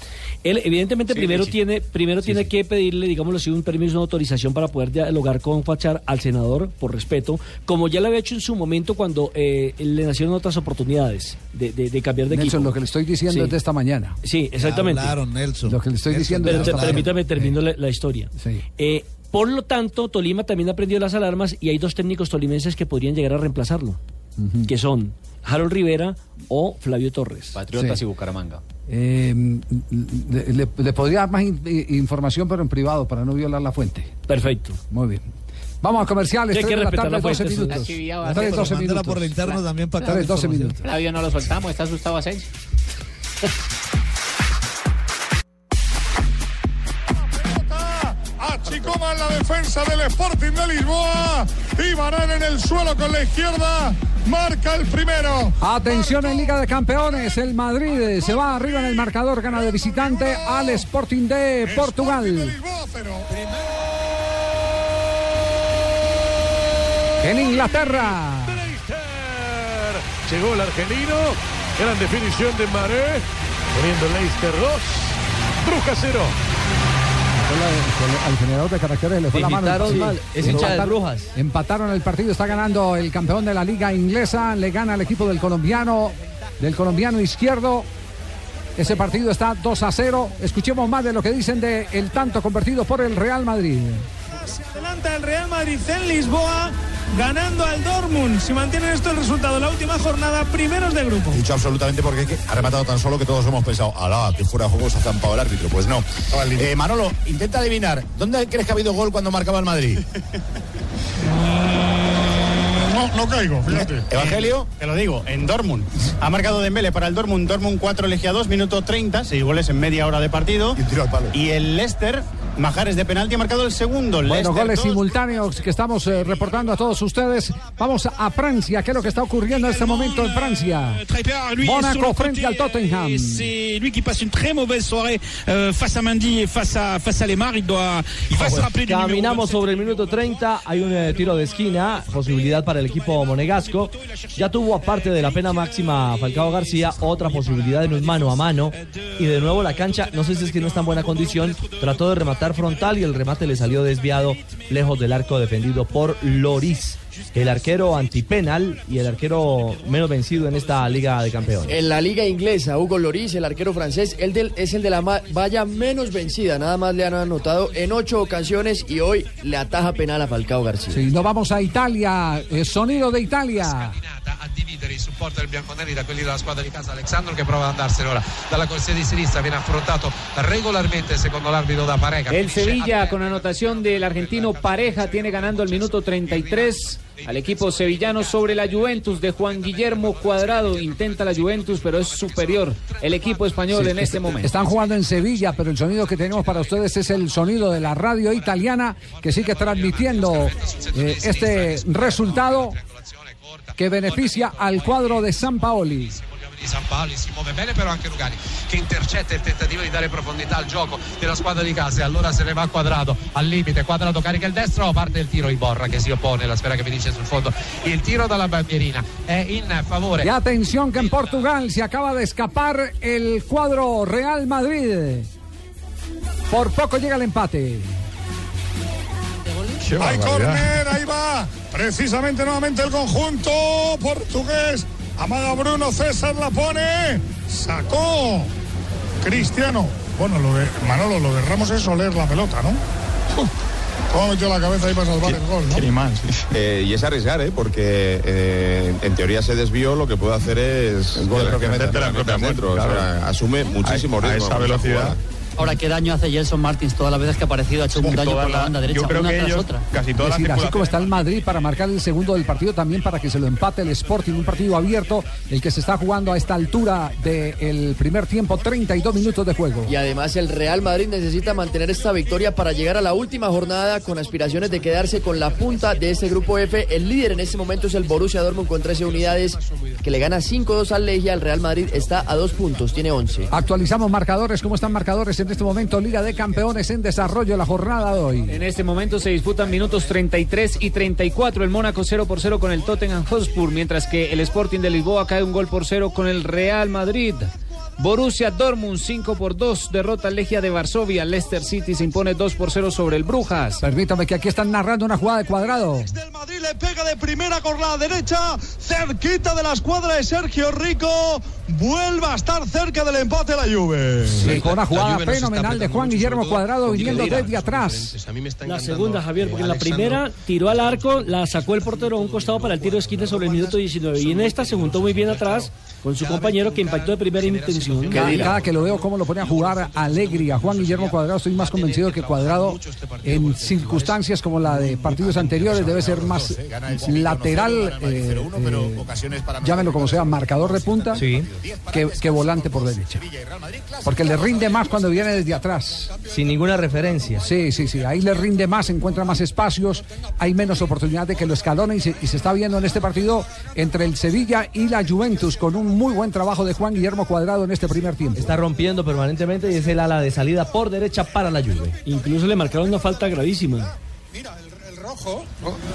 Él, evidentemente, Sí, primero Richie. tiene, primero tiene que pedirle, digámoslo así, un permiso, una autorización para poder dialogar con Fachar al senador, por respeto, como ya lo había hecho en su momento cuando eh, le nacieron otras oportunidades de, de- de cambiar de Nelson, equipo. lo que le estoy diciendo Sí. es de esta mañana. Sí, exactamente. Hablaron, Nelson. Lo que le estoy Nelson, diciendo Pero es de esta mañana. permítame, termino la, la historia. Sí. Por lo tanto, Tolima también ha prendido las alarmas y hay dos técnicos tolimenses que podrían llegar a reemplazarlo, que son Harold Rivera o Flavio Torres. Patriotas y Bucaramanga. Eh, le, podría dar más información, pero en privado, para no violar la fuente. Perfecto. Muy bien. Vamos a comerciales. Hay que la tarde, 12 minutos. La 3, 12 minutos. por el interno también para 12 minutos. Flavio no lo soltamos, está asustado a 6. [laughs] Nicoma en la defensa del Sporting de Lisboa. Y Barán en el suelo con la izquierda. Marca el primero. Atención en Liga de Campeones. El Madrid eh, se va arriba en el marcador. Gana de visitante al Sporting de Portugal. De En Inglaterra. Llegó el argelino. Gran definición de Maré. Poniendo Leicester 2. Bruja 0. Al generador de caracteres le fue la mano. Sí. Es hincha de Empataron- Brujas. Empataron el partido, está ganando el campeón de la liga inglesa, le gana al equipo del colombiano, del colombiano izquierdo. Ese partido está 2 a 0. Escuchemos más de lo que dicen de el tanto convertido por el Real Madrid. Se adelanta el Real Madrid en Lisboa, ganando al Dortmund. Si mantienen esto el resultado en la última jornada, primeros de grupo. Dicho absolutamente porque es que ha rematado tan solo que todos hemos pensado, alá, que fuera de juego se ha zampado el árbitro. Pues no. Eh, Manolo, intenta adivinar, ¿dónde crees que ha habido gol cuando marcaba el Madrid? [laughs] No, no caigo, fíjate. Evangelio. Te lo digo, en Dortmund. Ha marcado Dembélé para el Dortmund, Dortmund 4 Legia 2, minuto 30, 6 goles en media hora de partido. Y, el Leicester, Majares de penalti, ha marcado el segundo. Bueno, goles 2, simultáneos que estamos eh, reportando a todos ustedes. Vamos a Francia. ¿Qué es lo que está ocurriendo en este momento en Francia? Mónaco frente al Tottenham. C'est lui qui passe une très mauvaise soirée euh, face à Mendy et face à, face à Lemar. Il, doit, il va se rappeler du numéro Caminamos sobre el minuto 30, hay un eh, tiro de esquina, posibilidad para el equipo monegasco. Ya tuvo, aparte de la pena máxima Falcao García, otra posibilidad en un mano a mano. Y de nuevo la cancha, no sé si es que no está en buena condición, trató de rematar frontal y el remate le salió desviado lejos del arco defendido por Loris. El arquero antipenal y el arquero menos vencido en esta Liga de Campeones. En la liga inglesa, Hugo Loris, el arquero francés, él del- es el de la valla menos vencida. Nada más le han anotado en ocho ocasiones y hoy le ataja penal a Falcao García. Sí, nos vamos a Italia. eh, sonido de Italia. a dividere il supporto del bianconeri da quelli della squadra di casa Alexandro che prova ad andarsene ora dalla corsia di sinistra viene affrontato regolarmente secondo l'arbitro da Pareca El Sevilla con anotación del argentino Pareja tiene ganando el minuto 33 al equipo sevillano sobre la Juventus de Juan Guillermo Cuadrado. Intenta la Juventus, pero es superior el equipo español Sí, en este est- momento. Están jugando en Sevilla, pero el sonido que tenemos para ustedes es el sonido de la radio italiana que sigue transmitiendo eh, este resultado que beneficia al cuadro de San Paoli. Di San Paolo si muove bene però anche Lugani che intercetta il tentativo di dare profondità al gioco della squadra di casa e allora se ne va quadrato al limite quadrato carica il destro parte il tiro Iborra che si oppone la spera che finisce sul fondo il tiro dalla bandierina è in favore Y atención que en Portugal se acaba de escapar el cuadro Real Madrid. Por poco llega el empate. Hay córner, ahí va. Precisamente nuevamente el conjunto portugués. Amaga Bruno, César la pone. Sacó. Cristiano. Bueno, lo de Manolo, lo de Ramos es oler la pelota, ¿no? ¿Cómo metió la cabeza ahí para salvar el gol, no? Eh, y es arriesgar, ¿eh? porque eh, en teoría se desvió, lo que puede hacer es gol la propia claro. O sea, asume muchísimo A- a riesgo. esa mucha velocidad. jugada. Ahora, ¿qué daño hace Gelson Martins todas las veces que ha aparecido? Ha hecho un daño por la banda derecha, una tras otra. Es decir, así como está el Madrid para marcar el segundo del partido, también para que se lo empate el Sporting, un partido abierto, el que se está jugando a esta altura del primer tiempo, 32 minutos de juego. Y además el Real Madrid necesita mantener esta victoria para llegar a la última jornada con aspiraciones de quedarse con la punta de este grupo F. El líder en este momento es el Borussia Dortmund con 13 unidades que le gana 5-2 al Legia. El Real Madrid está a dos puntos, tiene 11. Actualizamos marcadores, ¿cómo están marcadores en este momento? Liga de Campeones en desarrollo la jornada de hoy. En este momento se disputan minutos 33 y 34. El Mónaco 0 por 0 con el Tottenham Hotspur, mientras que el Sporting de Lisboa cae un gol por 0 con el Real Madrid. Borussia Dortmund 5 por 2 derrota Legia de Varsovia. Leicester City se impone 2 por 0 sobre el Brujas. Permítame que aquí están narrando una jugada de cuadrado. Madrid le pega de primera con la derecha, cerquita de la escuadra de Sergio Rico. Vuelve a estar cerca del empate la Juve. Sí, con una jugada fenomenal de Juan Guillermo Cuadrado viniendo desde atrás. La segunda, Javier, porque en la primera tiró al arco, la sacó el portero a un costado para el tiro de esquina sobre el minuto 19. Y en esta se juntó muy bien atrás con su compañero que impactó de primera intención. Cada, cada que lo veo cómo lo pone a jugar alegre a Juan Guillermo Cuadrado, estoy más convencido que Cuadrado en circunstancias como la de partidos anteriores debe ser más lateral, eh, eh, llámelo como sea, marcador de punta, que, que volante por derecha. Porque le rinde más cuando viene desde atrás. Sin ninguna referencia. Sí, sí, sí. Ahí le rinde más, encuentra más espacios, hay menos oportunidad de que lo escalone y se, y se está viendo en este partido entre el Sevilla y la Juventus con un muy buen trabajo de Juan Guillermo Cuadrado en este primer tiempo. Está rompiendo permanentemente y es el ala de salida por derecha para la Juve. Incluso le marcaron una falta gravísima.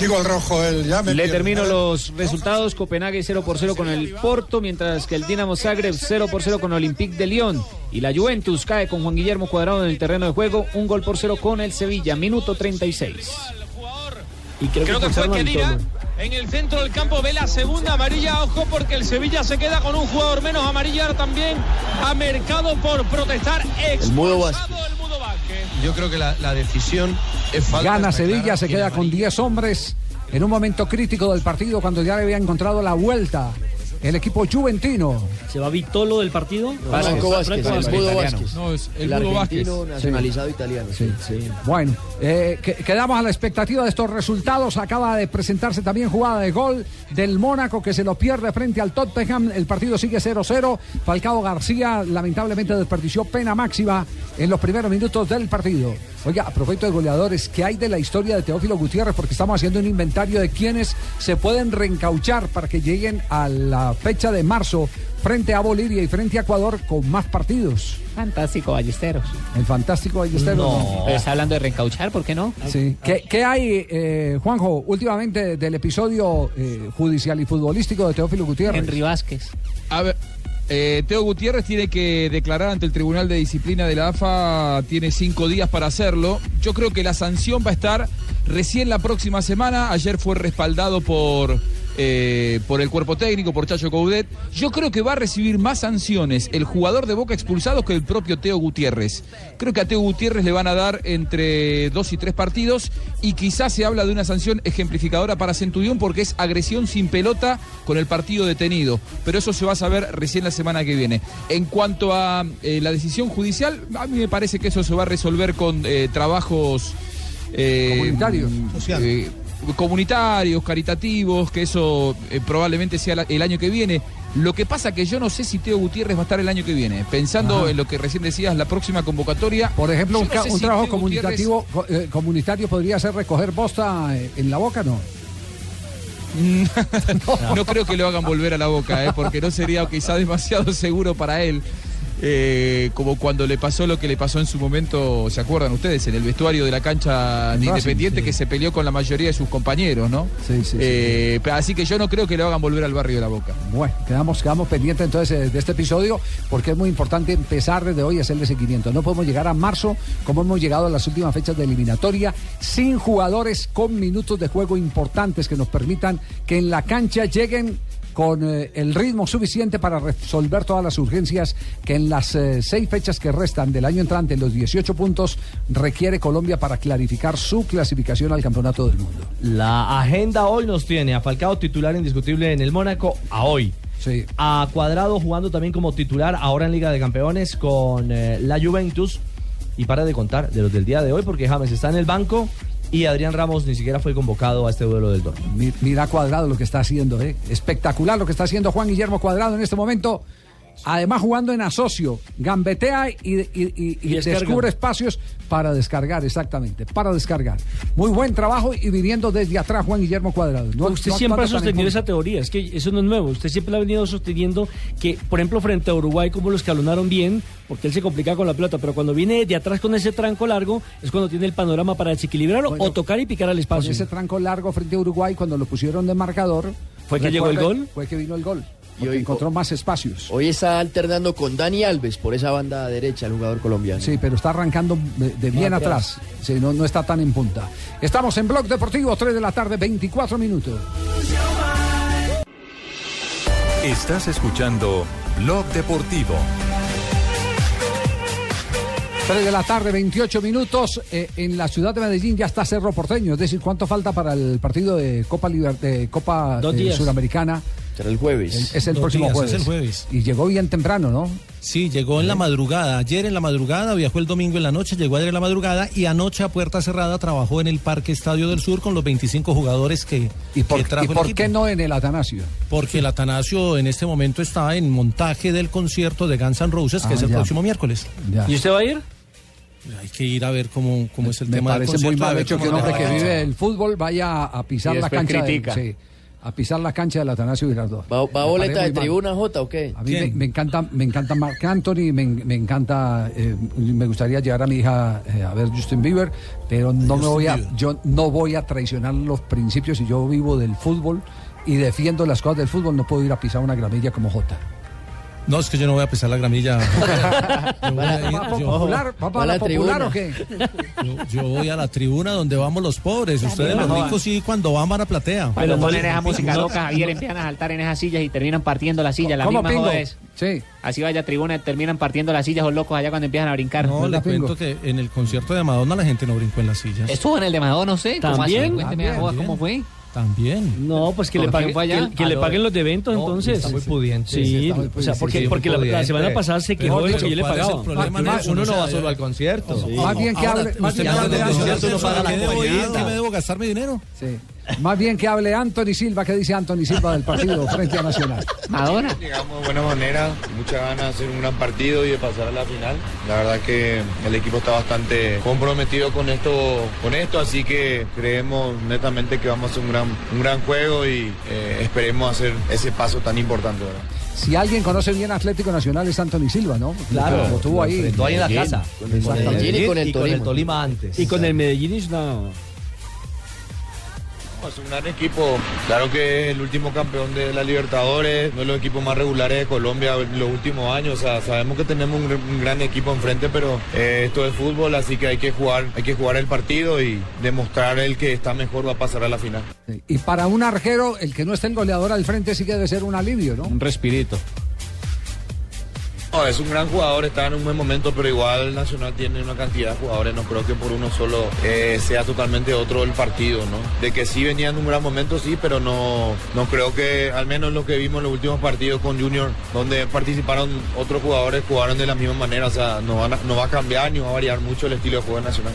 Digo el rojo, el ya me Le termino los resultados. Copenhague 0 por 0 con el Porto, mientras que el Dinamo Zagreb 0 por 0 con Olympique de Lyon. Y la Juventus cae con Juan Guillermo Cuadrado en el terreno de juego, un gol por 0 con el Sevilla, minuto 36. Y creo, Creo que fue Kedira en el centro del campo. Ve la segunda amarilla. Ojo porque el Sevilla se queda con un jugador menos amarilla. También ha mercado por protestar. El Mudo Vázquez. Yo creo que la, la decisión Gana Sevilla, se queda con 10 hombres en un momento crítico del partido cuando ya le había encontrado la vuelta el equipo juventino. ¿Se va Vitolo del partido? Franco Vázquez, el Vázquez. No, es el, El Mudo argentino Vázquez. nacionalizado italiano. Sí, sí. Bueno, eh, que- quedamos a la expectativa de estos resultados. Acaba de presentarse también jugada de gol del Mónaco que se lo pierde frente al Tottenham. El partido sigue 0-0. Falcao García lamentablemente desperdició pena máxima en los primeros minutos del partido. Oiga, a propósito de goleadores, ¿qué hay de la historia de Teófilo Gutiérrez? Porque estamos haciendo un inventario de quienes se pueden reencauchar para que lleguen a la fecha de marzo frente a Bolivia y frente a Ecuador con más partidos. Fantástico, Ballesteros. El fantástico Ballesteros. No. Pero está hablando de reencauchar, ¿por qué no? Sí. ¿Qué, qué hay, eh, Juanjo, últimamente del episodio eh, judicial y futbolístico de Teófilo Gutiérrez? Henry Vázquez. A ver, eh, Teo Gutiérrez tiene que declarar ante el Tribunal de Disciplina de la AFA, tiene cinco días para hacerlo. Yo creo que la sanción va a estar recién la próxima semana. Ayer fue respaldado por, eh, por el cuerpo técnico, por Chacho Coudet. Yo creo que va a recibir más sanciones el jugador de Boca expulsado que el propio Teo Gutiérrez. Creo que a Teo Gutiérrez le van a dar entre dos y tres partidos y quizás se habla de una sanción ejemplificadora para Centurión porque es agresión sin pelota con el partido detenido. Pero eso se va a saber recién la semana que viene. En cuanto a eh, la decisión judicial, a mí me parece que eso se va a resolver con eh, trabajos Comunitarios. eh, comunitarios, caritativos, que eso eh, probablemente sea la- el año que viene. Lo que pasa que yo no sé si Teo Gutiérrez va a estar el año que viene. Pensando Ajá. en lo que recién decías, la próxima convocatoria. Por ejemplo, un, yo no ca- sé un si trabajo Teo comunicativo, eh, comunitario podría ser recoger bosta eh, en la boca, [laughs] ¿no? no creo que lo hagan volver a la boca, ¿eh? porque no sería quizá demasiado seguro para él. Eh, como cuando le pasó lo que le pasó en su momento, ¿se acuerdan ustedes? En el vestuario de la cancha de Racing, Independiente sí. que se peleó con la mayoría de sus compañeros, ¿no? Sí, sí. Eh, Así que yo no creo que lo hagan volver al barrio de la boca. Bueno, quedamos, quedamos pendientes entonces eh, de este episodio porque es muy importante empezar desde hoy a hacerle seguimiento. No podemos llegar a marzo como hemos llegado a las últimas fechas de eliminatoria sin jugadores con minutos de juego importantes que nos permitan que en la cancha lleguen con eh, el ritmo suficiente para resolver todas las urgencias que en las eh, seis fechas que restan del año entrante, los 18 puntos, requiere Colombia para clarificar su clasificación al Campeonato del Mundo. La agenda hoy nos tiene a Falcao titular indiscutible en el Mónaco a hoy. Sí. A Cuadrado jugando también como titular ahora en Liga de Campeones con eh, la Juventus. Y para de contar de los del día de hoy porque James está en el banco y Adrián Ramos ni siquiera fue convocado a este duelo del Dortmund. Mi- Mira Cuadrado lo que está haciendo, ¿eh? espectacular lo que está haciendo Juan Guillermo Cuadrado en este momento. Además jugando en asocio, gambetea y, y- y- y Y descarga. descubre espacios para descargar, exactamente, para descargar. Muy buen trabajo y viniendo desde atrás Juan Guillermo Cuadrado. No- usted no siempre ha sostenido en esa teoría, es que eso no es nuevo. Usted siempre ha venido sosteniendo que, por ejemplo, frente a Uruguay, como lo escalonaron bien, porque él se complica con la pelota, pero cuando viene de atrás con ese tranco largo, es cuando tiene el panorama para desequilibrarlo Bueno, o tocar y picar al Con espacio. ese tranco largo frente a Uruguay cuando lo pusieron de marcador. ¿Fue que llegó el gol? Fue que vino el gol. Y hoy- encontró más espacios. Hoy está alternando con Dani Alves por esa banda derecha, el jugador colombiano. Sí, pero está arrancando de, de bien atrás. Sí, no, no está tan en punta. Estamos en Blog Deportivo, 3 de la tarde, 24 minutos. Estás escuchando Blog Deportivo. 3 de la tarde, 28 minutos. Eh, en la ciudad de Medellín ya está Cerro Porteño. Es decir, ¿cuánto falta para el partido de Copa, Liber- de Copa eh. Suramericana? Será el jueves. Es el Dos próximo días, jueves. es el jueves. Y llegó bien temprano, ¿no? Sí, llegó en la madrugada. Ayer en la madrugada, viajó el domingo en la noche, llegó ayer en la madrugada y anoche a puerta cerrada trabajó en el Parque Estadio del Sur con los 25 jugadores que, ¿Y por, que trajo y el por equipo. qué no en el Atanasio? Porque el Atanasio en este momento está en montaje del concierto de Guns N' Roses, que Ah, es el ya. próximo miércoles. Ya. ¿Y usted va a ir? Hay que ir a ver cómo, cómo es el Me tema del parece muy concierto. a mal hecho que un hombre que vive el fútbol vaya a pisar Y la cancha de, sí, a pisar la cancha del Atanasio Girardot. ¿Va, va boleta de muy mal. tribuna, Jota, o qué? A mí me, me encanta, me encanta Marc Anthony, me, me encanta, eh, me gustaría llevar a mi hija eh, a ver Justin Bieber, pero no me voy a, yo no voy a traicionar los principios y yo vivo del fútbol y defiendo las cosas del fútbol, no puedo ir a pisar una gramilla como Jota. No, es que yo no voy a pisar la gramilla. [laughs] Yo voy a ir- ¿Va yo- popular, va para la popular o qué? Yo, yo voy a la tribuna donde vamos los pobres. Ustedes los ricos sí cuando van van a platea. Cuando ponen esa música loca, Javier, empiezan a saltar en esas sillas y terminan partiendo las sillas. La ¿Cómo, misma Pingo? joda es. Sí. Así vaya a tribuna, terminan partiendo las sillas los locos allá cuando empiezan a brincar. No, le cuento que en el concierto de Madonna la gente no brincó en las sillas. Estuvo en el de Madonna, no sé. ¿Cómo así? ¿También? Cuénteme, También. ¿cómo fue? También. No, pues que le ¿Con paguen, allá? que, que le Ah, paguen no. los de eventos, No, entonces. está muy pudiente. Sí, Sí, está muy o sea, pudiente, porque, sí, porque la, la pudiente. semana pasada se quejó de lo que yo le ¿cuál es el pagaba. problema en eso? uno no va solo al concierto. Más bien que hable, más bien me que hable ¿Qué debo gastar mi dinero? Sí. Más bien que hable Anthony Silva, ¿qué dice Anthony Silva del partido frente a Nacional? Madonna. Llegamos de buena manera, muchas ganas de hacer un gran partido y de pasar a la final. La verdad que el equipo está bastante comprometido con esto, con esto así que creemos netamente que vamos a hacer un gran, un gran juego y eh, esperemos hacer ese paso tan importante. ¿verdad? Si alguien conoce bien Atlético Nacional es Anthony Silva, ¿no? Claro, Lo tuvo lo ahí. enfrentó ahí en la casa. Con el. Medellín y con el Tolima. Tolima antes. Y con el Medellín es una... Es un gran equipo, claro que es el último campeón de la Libertadores, uno de los equipos más regulares de Colombia en los últimos años, o sea, sabemos que tenemos un, un gran equipo enfrente, pero eh, esto es fútbol, así que hay que jugar, hay que jugar el partido y demostrar el que está mejor va a pasar a la final. Y para un arquero, el que no esté el goleador al frente sí que debe ser un alivio, ¿no? Un respirito. No, es un gran jugador, está en un buen momento, pero igual Nacional tiene una cantidad de jugadores, no creo que por uno solo eh, sea totalmente otro el partido, ¿no? De que sí venía en un gran momento, sí, pero no, no creo que, al menos lo que vimos en los últimos partidos con Junior, donde participaron otros jugadores, jugaron de la misma manera, o sea, no, no va a cambiar ni va a variar mucho el estilo de juego Nacional.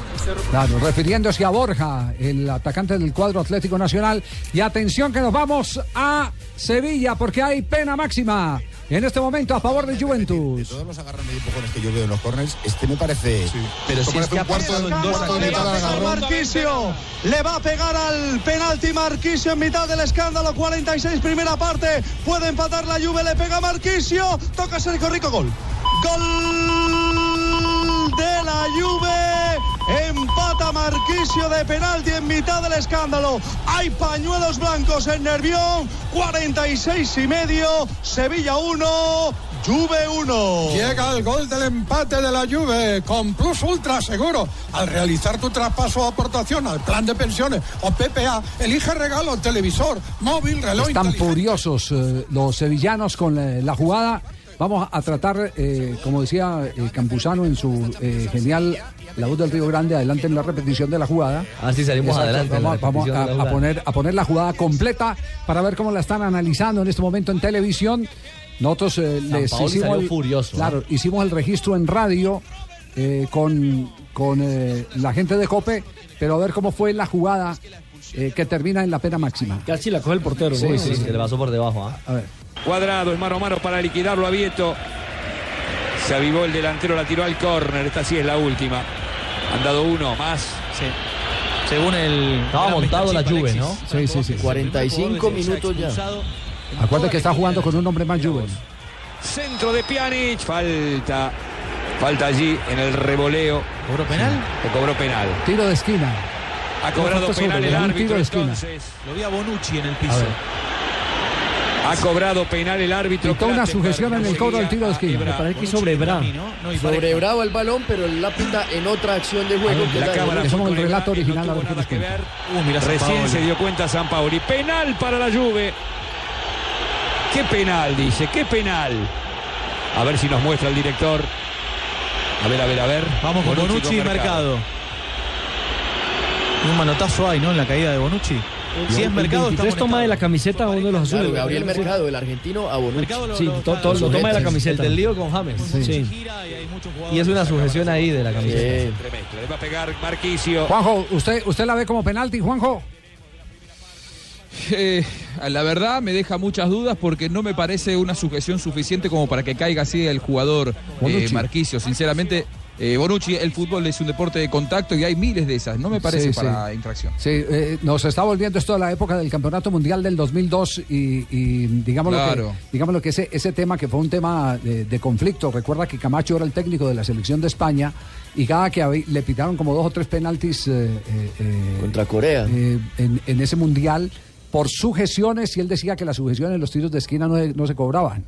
Claro, refiriéndose a Borja, el atacante del cuadro Atlético Nacional. Y atención que nos vamos a Sevilla porque hay pena máxima en este momento a favor de Juventus. Todos los agarran de empujones que yo veo en los corners, este me parece. Pero si es que ha pasado en dos Le va a pegar Marquisio, le va a pegar al penalti Marquisio en mitad del escándalo, 46 primera parte, puede empatar la Juve, le pega Marquisio, toca Sergio Rico, gol. Gol de la Juve, empata Marquisio de penalti en mitad del escándalo. Hay pañuelos blancos en Nervión, 46 y medio, Sevilla 1, Juve 1. Llega el gol del empate de la Juve con Plus Ultra Seguro. Al realizar tu traspaso o aportación al plan de pensiones o PPA, elige regalo, televisor, móvil, reloj Están furiosos eh, los sevillanos con eh, la jugada. Vamos a tratar, eh, como decía eh, Campuzano en su eh, genial La Voz del Río Grande, adelante en la repetición de la jugada. Ah, sí, salimos adelante Vamos, a, poner, a poner la jugada completa para ver cómo la están analizando en este momento en televisión. Nosotros eh, les hicimos el, furioso, Claro, hicimos el registro en radio eh, con, con eh, la gente de Cope, pero a ver cómo fue la jugada eh, que termina en la pena máxima. Casi la coge el portero. Sí, ¿no? sí, Se le pasó por debajo. ¿ah? A ver. Cuadrado, es mano a mano para liquidarlo a Vieto. Se avivó el delantero, la tiró al córner. Esta sí es la última. Han dado uno más. Según el. Estaba montado la Juve, ¿no? Sí, sí, sí. 45 minutos ya. Acuérdate que está jugando con un hombre más joven. Centro de Pjanic. Falta. Falta allí en el revoleo. ¿Cobró penal? O cobró penal. Tiro de esquina. Ha cobrado penal sobre, el árbitro tiro de esquina. entonces. Lo vi a Bonucci en el A piso. Ha cobrado penal el árbitro. Quitó una sujeción en el cobro del tiro de esquina. Me parece que sobre Bra. Sobre Bravo el balón, pero la pita en otra acción de juego. que es La cámara Bonucci. Somos el relato original, no nada que ver. Uh, mira Recién se dio cuenta San Paoli. Penal para la Juve. ¿Qué penal? Dice, ¿qué penal? A ver si nos muestra el director. A ver, a ver, a ver. Vamos con Bonucci y Mercado. Un manotazo hay, ¿no? En la caída de Bonucci. Si es Mercado, está toma de la camiseta a uno de los Claro, azules. Gabriel Mercado, el argentino, a Bonucci. Sí, to- to- lo toma de la El camiseta. del lío con James. Sí. Y es una sujeción ahí de la camiseta. Sí. Tremendo. Le va a pegar Marquisio. Juanjo, ¿usted, ¿usted la ve como penalti, Juanjo? Eh, la verdad me deja muchas dudas porque no me parece una sujeción suficiente como para que caiga así el jugador eh, Bonucci. Marquisio. Sinceramente, eh, Bonucci, el fútbol es un deporte de contacto y hay miles de esas. No me parece Sí, sí. para infracción. Sí, eh, nos está volviendo esto a la época del Campeonato Mundial del 2002 y, y digamos, lo que, digamos lo que ese, ese tema que fue un tema de, de conflicto. Recuerda que Camacho era el técnico de la selección de España y cada que le pitaron como dos o tres penaltis eh, eh, eh, Contra Corea. eh, en, en ese mundial por sujeciones y él decía que las sujeciones en los tiros de esquina no, no se cobraban.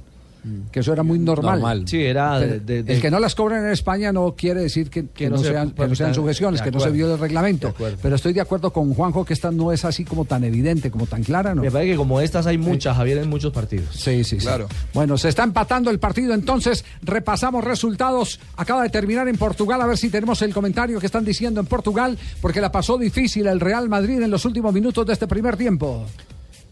Que eso era muy normal. Normal. Sí, era Pero de- de- de- El que no las cobren en España no quiere decir que, que no no, se sean, que no sean sujeciones, que no se vio el reglamento. Pero estoy de acuerdo con Juanjo que esta no es así como tan evidente, como tan clara, ¿no? Me parece que como estas hay muchas, Javier, en muchos partidos. Sí, sí, sí. Claro. Bueno, se está empatando el partido, entonces repasamos resultados. Acaba de terminar en Portugal, a ver si tenemos el comentario que están diciendo en Portugal, porque la pasó difícil el Real Madrid en los últimos minutos de este primer tiempo.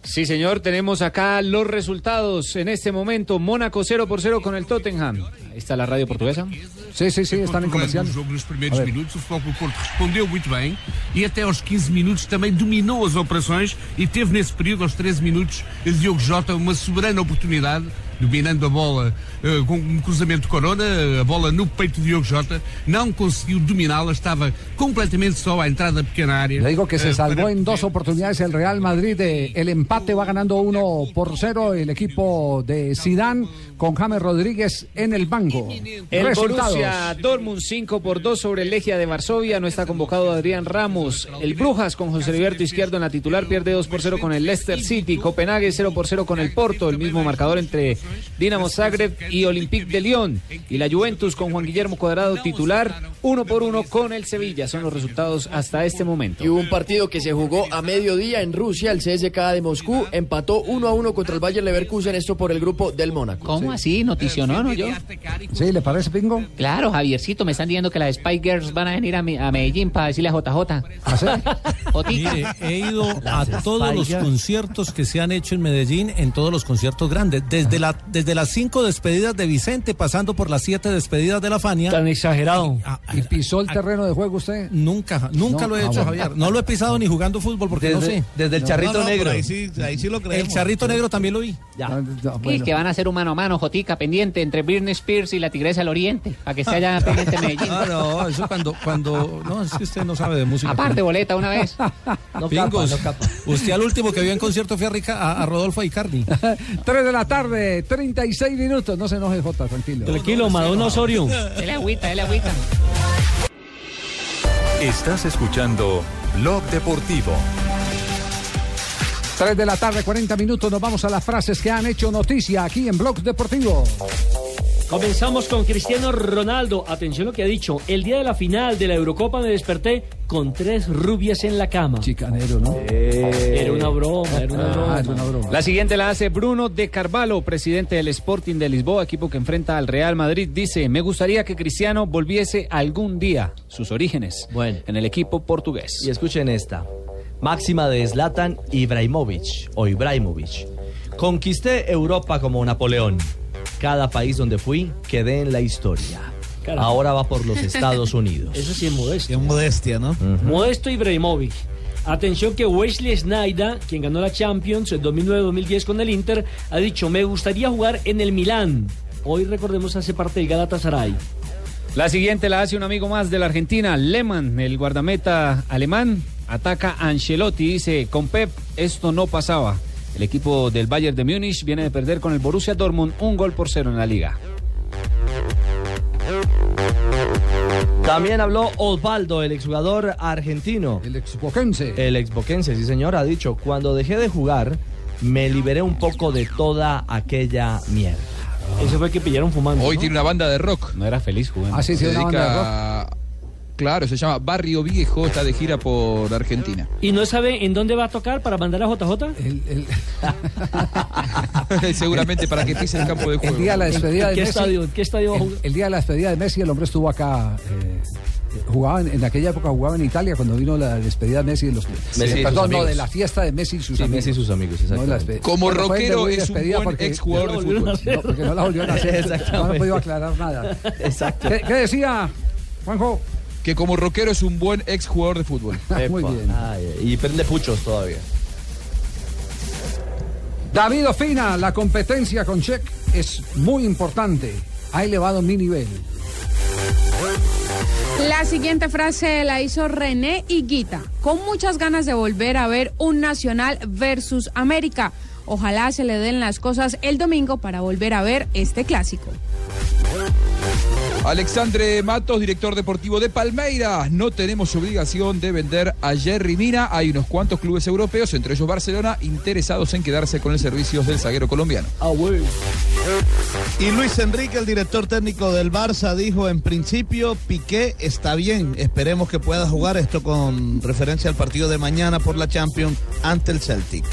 Sí, señor, tenemos acá los resultados en este momento. Mónaco 0 por 0 con el Tottenham. Ahí está la radio portuguesa. Sí, sí, sí, están en comercial. o jogo nos primeiros minutos, o Futebol Porto respondeu muito bem e até aos 15 minutos também dominou as operações e teve nesse período, aos 13 minutos, Diogo Jota uma soberana oportunidade, dominando a bola eh, com um cruzamento de Corona, a bola no peito de Diogo Jota, não conseguiu dominá-la, estava completamente só à entrada da pequena área. Le digo que se eh, salvó para- en dos oportunidades el Real Madrid. de- el empate va ganando uno por cero el equipo de Sidán con James Rodríguez en el banco. El Resultados. Borussia Dortmund 5 por 2 sobre el Legia de Varsovia. No está convocado Adrián Ramos. El Brujas con José Izquierdo en la titular pierde 2 por 0 con el Leicester City. Copenhague 0 por 0 con el Porto. El mismo marcador entre Dinamo Zagreb y Olympique de Lyon. Y la Juventus con Juan Guillermo Cuadrado titular 1 por 1 con el Sevilla. Son los resultados hasta este momento. Y hubo un partido que se jugó a mediodía en Rusia, el CSK de Moscú empató 1 a 1 contra el Bayer Leverkusen, esto por el grupo del Mónaco. ¿Cómo así? ¿Noticionó, no yo? Sí, ¿le parece, Pingo? Claro, Javiercito, me están diciendo que las Spy Girls van a venir a, Mi- a Medellín para decirle a JJ. Jotica. [laughs] Mire, he ido a todos los conciertos que se han hecho en Medellín, en todos los conciertos grandes, desde la desde las cinco despedidas de Vicente, pasando por las siete despedidas de la Fania. Tan exagerado. ¿Y pisó el terreno de juego usted? Nunca, nunca No, lo he ah, hecho, bueno. Javier. No lo he pisado ni jugando fútbol porque no Desde- sé. desde el charrito No, no, negro. ahí sí, ahí sí lo El creemos. charrito negro también lo vi. Y que van a hacer un mano a mano, Jotica, pendiente entre Britney Spears y la Tigresa del Oriente, para que esté allá [laughs] pendiente en Medellín. Ah, no, eso cuando, cuando, no, es que usted no sabe de música. Aparte, boleta una vez. [laughs] Pingos, Usted al último que vio en concierto fue a, Rica- a, a Rodolfo Icardi. [laughs] 3 de la tarde, 36 minutos. No se enoje, Jota, tranquilo. Tranquilo, Madonna Osorio. Dele agüita, dele agüita. Estás escuchando Blog Deportivo. 3 de la tarde, 40 minutos. Nos vamos a las frases que han hecho noticia aquí en Blog Deportivo. Comenzamos con Cristiano Ronaldo. Atención lo que ha dicho. El día de la final de la Eurocopa me desperté con tres rubias en la cama. Chicanero, ¿no? Era una broma, era una broma. Ah, era una broma. La siguiente la hace Bruno de Carvalho, presidente del Sporting de Lisboa, equipo que enfrenta al Real Madrid. Dice, me gustaría que Cristiano volviese algún día sus orígenes en el equipo portugués. Y escuchen esta. Máxima de Zlatan Ibrahimovic o Ibrahimovic. Conquisté Europa como Napoleón. Cada país donde fui quedé en la historia. Caramba. Ahora va por los [laughs] Estados Unidos. Eso sí es modesto. Es modestia, ¿no? Modesto Ibrahimovic. Atención que Wesley Snyder, quien ganó la Champions en 2009-2010 con el Inter, ha dicho, me gustaría jugar en el Milán. Hoy recordemos hace parte del Galatasaray. La siguiente la hace un amigo más de la Argentina, Lehmann, el guardameta alemán. Ataca a Ancelotti, dice, con Pep esto no pasaba. El equipo del Bayern de Múnich viene de perder con el Borussia Dortmund un gol por cero en la liga. También habló Osvaldo, el exjugador argentino. El exboquense. El exboquense, sí señor, ha dicho, cuando dejé de jugar, me liberé un poco de toda aquella mierda. Ese fue el que pillaron fumando. Hoy ¿no? tiene una banda de rock. No era feliz jugando. Ah, sí, sí, Se una banda de dedica- Claro, se llama Barrio Viejo, está de gira por Argentina. ¿Y no sabe en dónde va a tocar para mandar a JJ? [laughs] Seguramente para que pise el campo de juego. El día de la despedida de ¿Qué Messi. estadio- qué estadio va a el, jugar? el día de la despedida de Messi, el hombre estuvo acá. eh, jugaba en, en aquella época jugaba en Italia cuando vino la despedida de Messi de los Messi y sus perdón, no, amigos. de la fiesta de Messi y sus Sí, amigos. Messi y sus amigos, No exactamente. despe- Como Bueno, rockero es un despedida buen porque- exjugador de No, fútbol. No, porque no la volvieron a [laughs] hacer. No han podido aclarar nada. Exacto. ¿Qué, qué decía Juanjo? Que como rockero es un buen ex jugador de fútbol. [laughs] Muy bien. Ay, y prende puchos todavía. David Ofina, la competencia con Check es muy importante. Ha elevado mi nivel. La siguiente frase la hizo René Higuita, con muchas ganas de volver a ver un Nacional versus América. Ojalá se le den las cosas el domingo para volver a ver este clásico. Alexandre Matos, director deportivo de Palmeiras. No tenemos obligación de vender a Jerry Mina. Hay unos cuantos clubes europeos, entre ellos Barcelona, interesados en quedarse con el servicio del zaguero colombiano. Ah. Y Luis Enrique, el director técnico del Barça, dijo en principio Piqué está bien. Esperemos que pueda jugar esto con referencia al partido de mañana por la Champions ante el Celtic.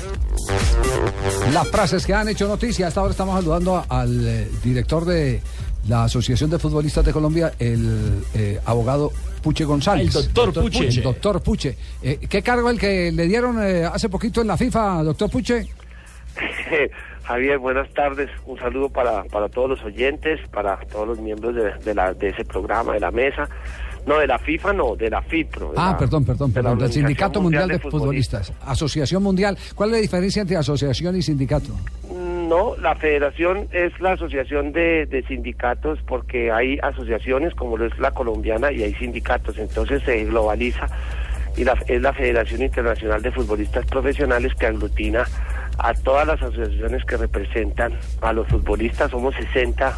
Las frases que han hecho noticia. Hasta ahora estamos saludando al eh, director de la Asociación de Futbolistas de Colombia, el eh, abogado Puche González. El doctor Puche. El doctor Puche. Eh, ¿Qué cargo el que le dieron eh, hace poquito en la FIFA, doctor Puche? [laughs] Javier, buenas tardes. Un saludo para, para todos los oyentes, para todos los miembros de, de la, de ese programa, de la mesa. No, de la FIFA no, de la FIPRO. de Ah, la- perdón, perdón, de perdón. Del Sindicato Mundial de Futbolistas. Asociación Mundial. ¿Cuál es la diferencia entre asociación y sindicato? No, la federación es la asociación de, de sindicatos porque hay asociaciones como lo es la colombiana y hay sindicatos, entonces se globaliza y la, es la Federación Internacional de Futbolistas Profesionales que aglutina a todas las asociaciones que representan a los futbolistas, somos 60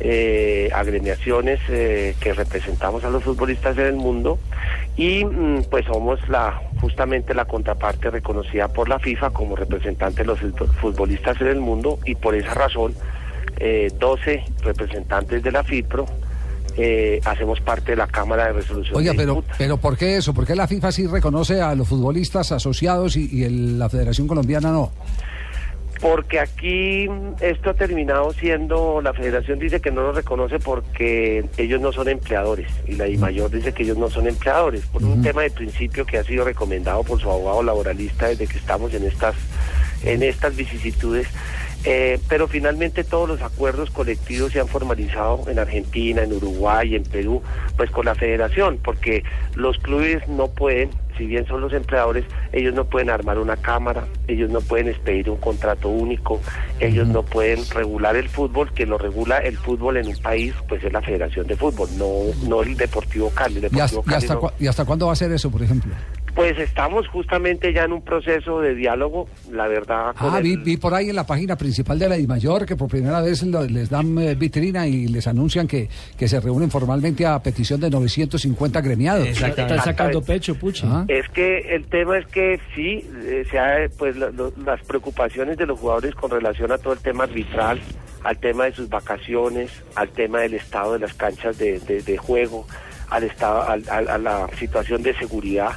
eh, agremiaciones eh, que representamos a los futbolistas en el mundo y mm, pues somos la justamente la contraparte reconocida por la FIFA como representante de los futbol- futbolistas en el mundo y por esa razón eh, 12 representantes de la FIPRO eh, hacemos parte de la Cámara de Resolución. Oiga, de pero, pero ¿por qué eso? ¿Por qué la FIFA sí reconoce a los futbolistas asociados y, y el- la Federación Colombiana no? Porque aquí esto ha terminado siendo, la federación dice que no lo reconoce porque ellos no son empleadores y la mayor dice que ellos no son empleadores, por un tema de principio que ha sido recomendado por su abogado laboralista desde que estamos en estas, en estas vicisitudes. Eh, pero finalmente todos los acuerdos colectivos se han formalizado en Argentina, en Uruguay, en Perú, pues con la federación, porque los clubes no pueden, si bien son los empleadores, ellos no pueden armar una cámara, ellos no pueden expedir un contrato único, ellos no pueden regular el fútbol, que lo regula el fútbol en un país, pues es la Federación de Fútbol, no, no el Deportivo Cali. El ¿Y hasta, y Cali hasta no- cua- y hasta cuándo va a ser eso, por ejemplo? Pues estamos justamente ya en un proceso de diálogo, la verdad. Ah, el- vi, vi por ahí en la página principal de la DIMAYOR que por primera vez lo- les dan eh, vitrina y les anuncian que, que se reúnen formalmente a petición de 950 gremiados. Está sacando pecho, Puche. Ah. Es que el tema es que sí, eh, se ha, pues la- lo- las preocupaciones de los jugadores con relación a todo el tema arbitral, al tema de sus vacaciones, al tema del estado de las canchas de, de- de juego, al estado, al- al- a la situación de seguridad.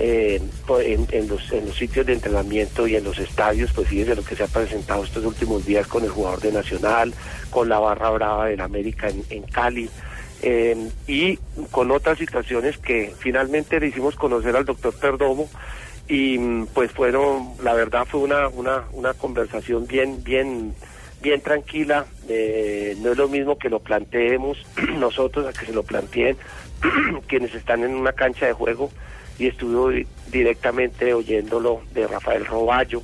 Eh, en, los, en los sitios de entrenamiento y en los estadios, pues fíjese lo que se ha presentado estos últimos días con el jugador de Nacional, con la barra brava del América en, Cali, eh, y con otras situaciones que finalmente le hicimos conocer al doctor Perdomo y mm, pues fueron, la verdad fue una, una, una conversación bien, bien, bien tranquila, eh, no es lo mismo que lo planteemos [clears throat] nosotros a que se lo planteen [clears throat] quienes están en una cancha de juego y estuve di- directamente oyéndolo de Rafael Roballo,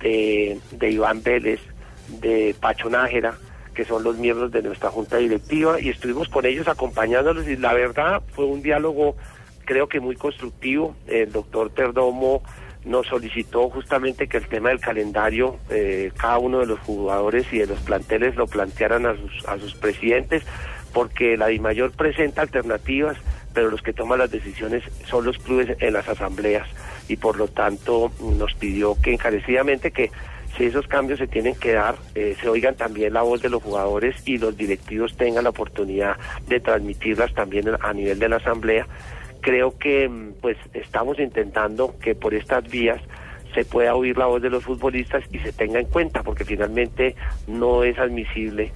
de, de Iván Vélez, de Pacho Nájera, que son los miembros de nuestra junta directiva, y estuvimos con ellos acompañándolos y la verdad fue un diálogo creo que muy constructivo. El doctor Perdomo nos solicitó justamente que el tema del calendario, eh, cada uno de los jugadores y de los planteles lo plantearan a sus, a sus presidentes, porque la DIMAYOR presenta alternativas, pero los que toman las decisiones son los clubes en las asambleas y por lo tanto nos pidió que encarecidamente que si esos cambios se tienen que dar, eh, se oigan también la voz de los jugadores y los directivos tengan la oportunidad de transmitirlas también a nivel de la asamblea. Creo que mm, pues estamos intentando que por estas vías se pueda oír la voz de los futbolistas y se tenga en cuenta, porque finalmente no es admisible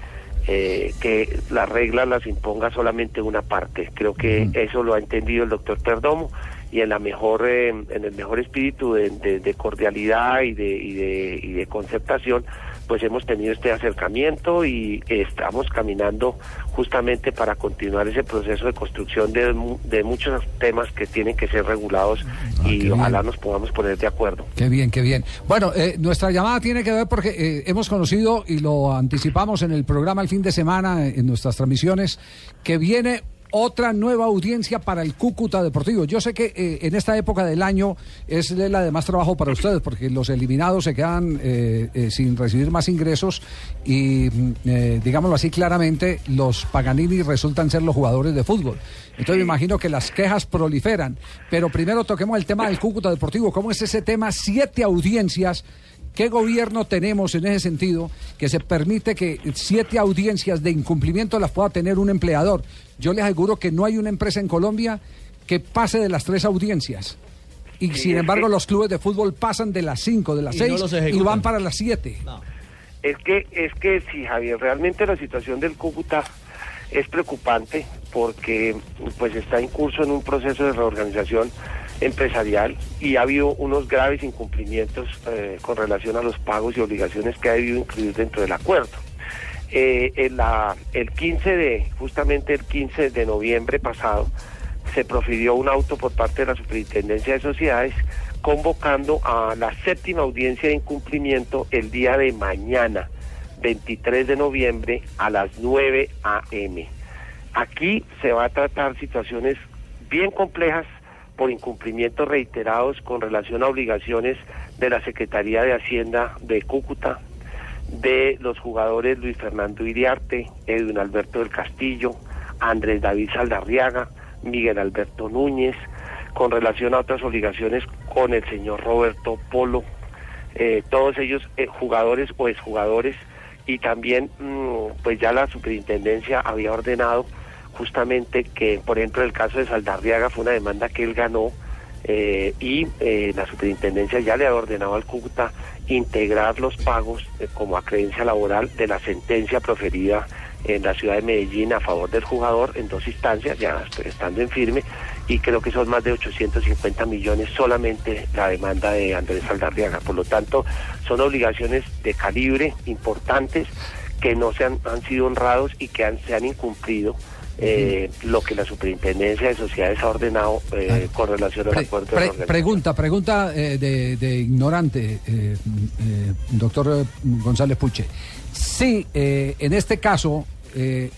eh, que las reglas las imponga solamente una parte. Creo que eso lo ha entendido el doctor Perdomo y en la mejor, eh, en el mejor espíritu de, de- de cordialidad y de, y de, y de concertación, pues hemos tenido este acercamiento y estamos caminando justamente para continuar ese proceso de construcción de, de muchos temas que tienen que ser regulados y ojalá nos podamos poner de acuerdo. Qué bien, qué bien. Bueno, eh, nuestra llamada tiene que ver porque eh, hemos conocido y lo anticipamos en el programa el fin de semana, eh, en nuestras transmisiones, que viene otra nueva audiencia para el Cúcuta Deportivo. Yo sé que eh, en esta época del año es la de más trabajo para ustedes porque los eliminados se quedan eh, eh, sin recibir más ingresos y, mm, digámoslo así claramente, los Paganini resultan ser los jugadores de fútbol. Entonces me imagino que las quejas proliferan. Pero primero toquemos el tema del Cúcuta Deportivo. ¿Cómo es ese tema? Siete audiencias. ¿Qué gobierno tenemos en ese sentido que se permite que siete audiencias de incumplimiento las pueda tener un empleador? Yo les aseguro que no hay una empresa en Colombia que pase de las tres audiencias. Y sin embargo los clubes de fútbol pasan de las cinco, de las Y seis y van para las siete. Es que, es que sí, Javier, realmente la situación del Cúcuta es preocupante porque pues está en curso en un proceso de reorganización empresarial y ha habido unos graves incumplimientos eh, con relación a los pagos y obligaciones que ha debido incluir dentro del acuerdo. Eh, el 15 de, justamente el 15 de noviembre pasado, se profirió un auto por parte de la Superintendencia de Sociedades convocando a la séptima audiencia de incumplimiento el día de mañana, 23 de noviembre a las 9 a.m. Aquí se va a tratar situaciones bien complejas por incumplimientos reiterados con relación a obligaciones de la Secretaría de Hacienda de Cúcuta, de los jugadores Luis Fernando Iriarte, Edwin Alberto del Castillo, Andrés David Saldarriaga, Miguel Alberto Núñez, con relación a otras obligaciones con el señor Roberto Polo, eh, todos ellos eh, jugadores o exjugadores, y también mm, pues ya la superintendencia había ordenado justamente que, por ejemplo, el caso de Saldarriaga fue una demanda que él ganó eh, y eh, la superintendencia ya le ha ordenado al Cúcuta integrar los pagos eh, como acreencia laboral de la sentencia proferida en la ciudad de Medellín a favor del jugador en dos instancias, ya estando en firme, y creo que son más de 850 millones solamente la demanda de Andrés Saldarriaga. Por lo tanto, son obligaciones de calibre importantes que no se han, han sido honrados y que se han incumplido eh, lo que la Superintendencia de Sociedades ha ordenado eh, con relación al acuerdo de Pre- reorganización. pregunta, pregunta eh, de, de ignorante, eh, eh, doctor eh, González Puche. Si en este caso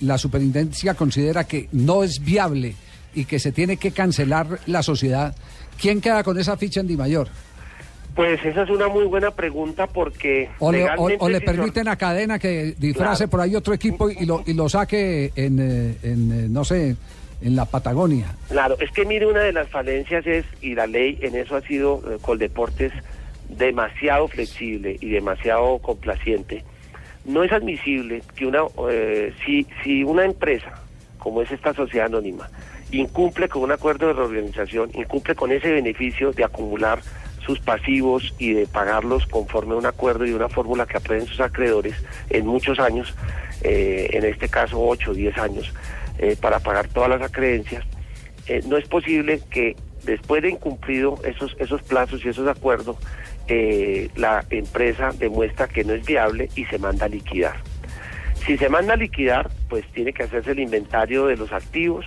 la superintendencia considera que no es viable y que se tiene que cancelar la sociedad, ¿quién queda con esa ficha en Di Mayor? Pues esa es una muy buena pregunta porque O le, o- le permiten a Cadena que disfrace Claro. por ahí otro equipo y lo, y lo saque en, eh, en, eh, no sé, en la Patagonia. Claro, es que mire, una de las falencias es, y la ley en eso ha sido, eh, Coldeportes, demasiado flexible y demasiado complaciente. No es admisible que una, eh, si, si una empresa, como es esta sociedad anónima, incumple con un acuerdo de reorganización, incumple con ese beneficio de acumular sus pasivos y de pagarlos conforme a un acuerdo y una fórmula que aprueben sus acreedores en muchos años, eh, en este caso 8 o 10 años, eh, para pagar todas las acreencias, eh, no es posible que después de incumplido esos, esos plazos y esos acuerdos, la empresa demuestra que no es viable y se manda a liquidar. Si se manda a liquidar, pues tiene que hacerse el inventario de los activos,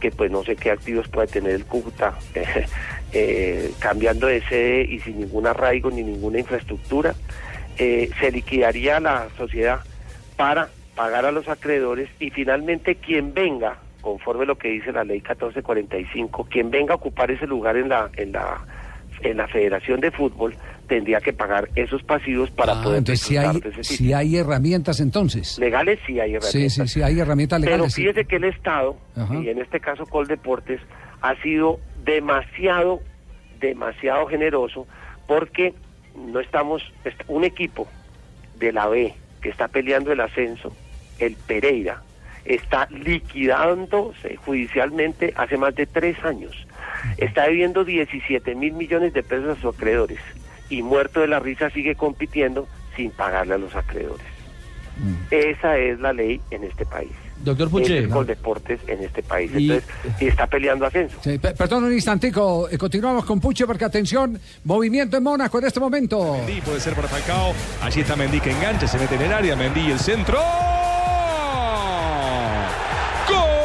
que pues no sé qué activos puede tener el Cúcuta, [laughs] eh, cambiando de sede y sin ningún arraigo ni ninguna infraestructura. Eh, se liquidaría la sociedad para pagar a los acreedores y finalmente quien venga, conforme lo que dice la ley 1445, quien venga a ocupar ese lugar en la, en la, en la Federación de Fútbol tendría que pagar esos pasivos para Ah, poder entonces si hay, disfrutar de ese si hay herramientas entonces. Legales sí hay herramientas. Sí, sí, sí, hay herramientas Pero legales. sí. fíjese que el Estado, Ajá. y en este caso Coldeportes, ha sido demasiado, demasiado generoso porque no estamos, est- un equipo de la B que está peleando el ascenso, el Pereira, está liquidándose judicialmente hace más de tres años. Está debiendo 17 mil millones de pesos a sus acreedores y muerto de la risa sigue compitiendo sin pagarle a los acreedores. Esa es la ley en este país. Doctor Puche. es Coldeportes en este país. Y- Entonces, y está peleando ascenso. Sí, pe- perdón un instantico, eh, continuamos con Puche porque atención, movimiento en Mónaco en este momento. Mendy puede ser para Falcao. Allí está Mendy que engancha, se mete en el área. Mendy el centro. Gol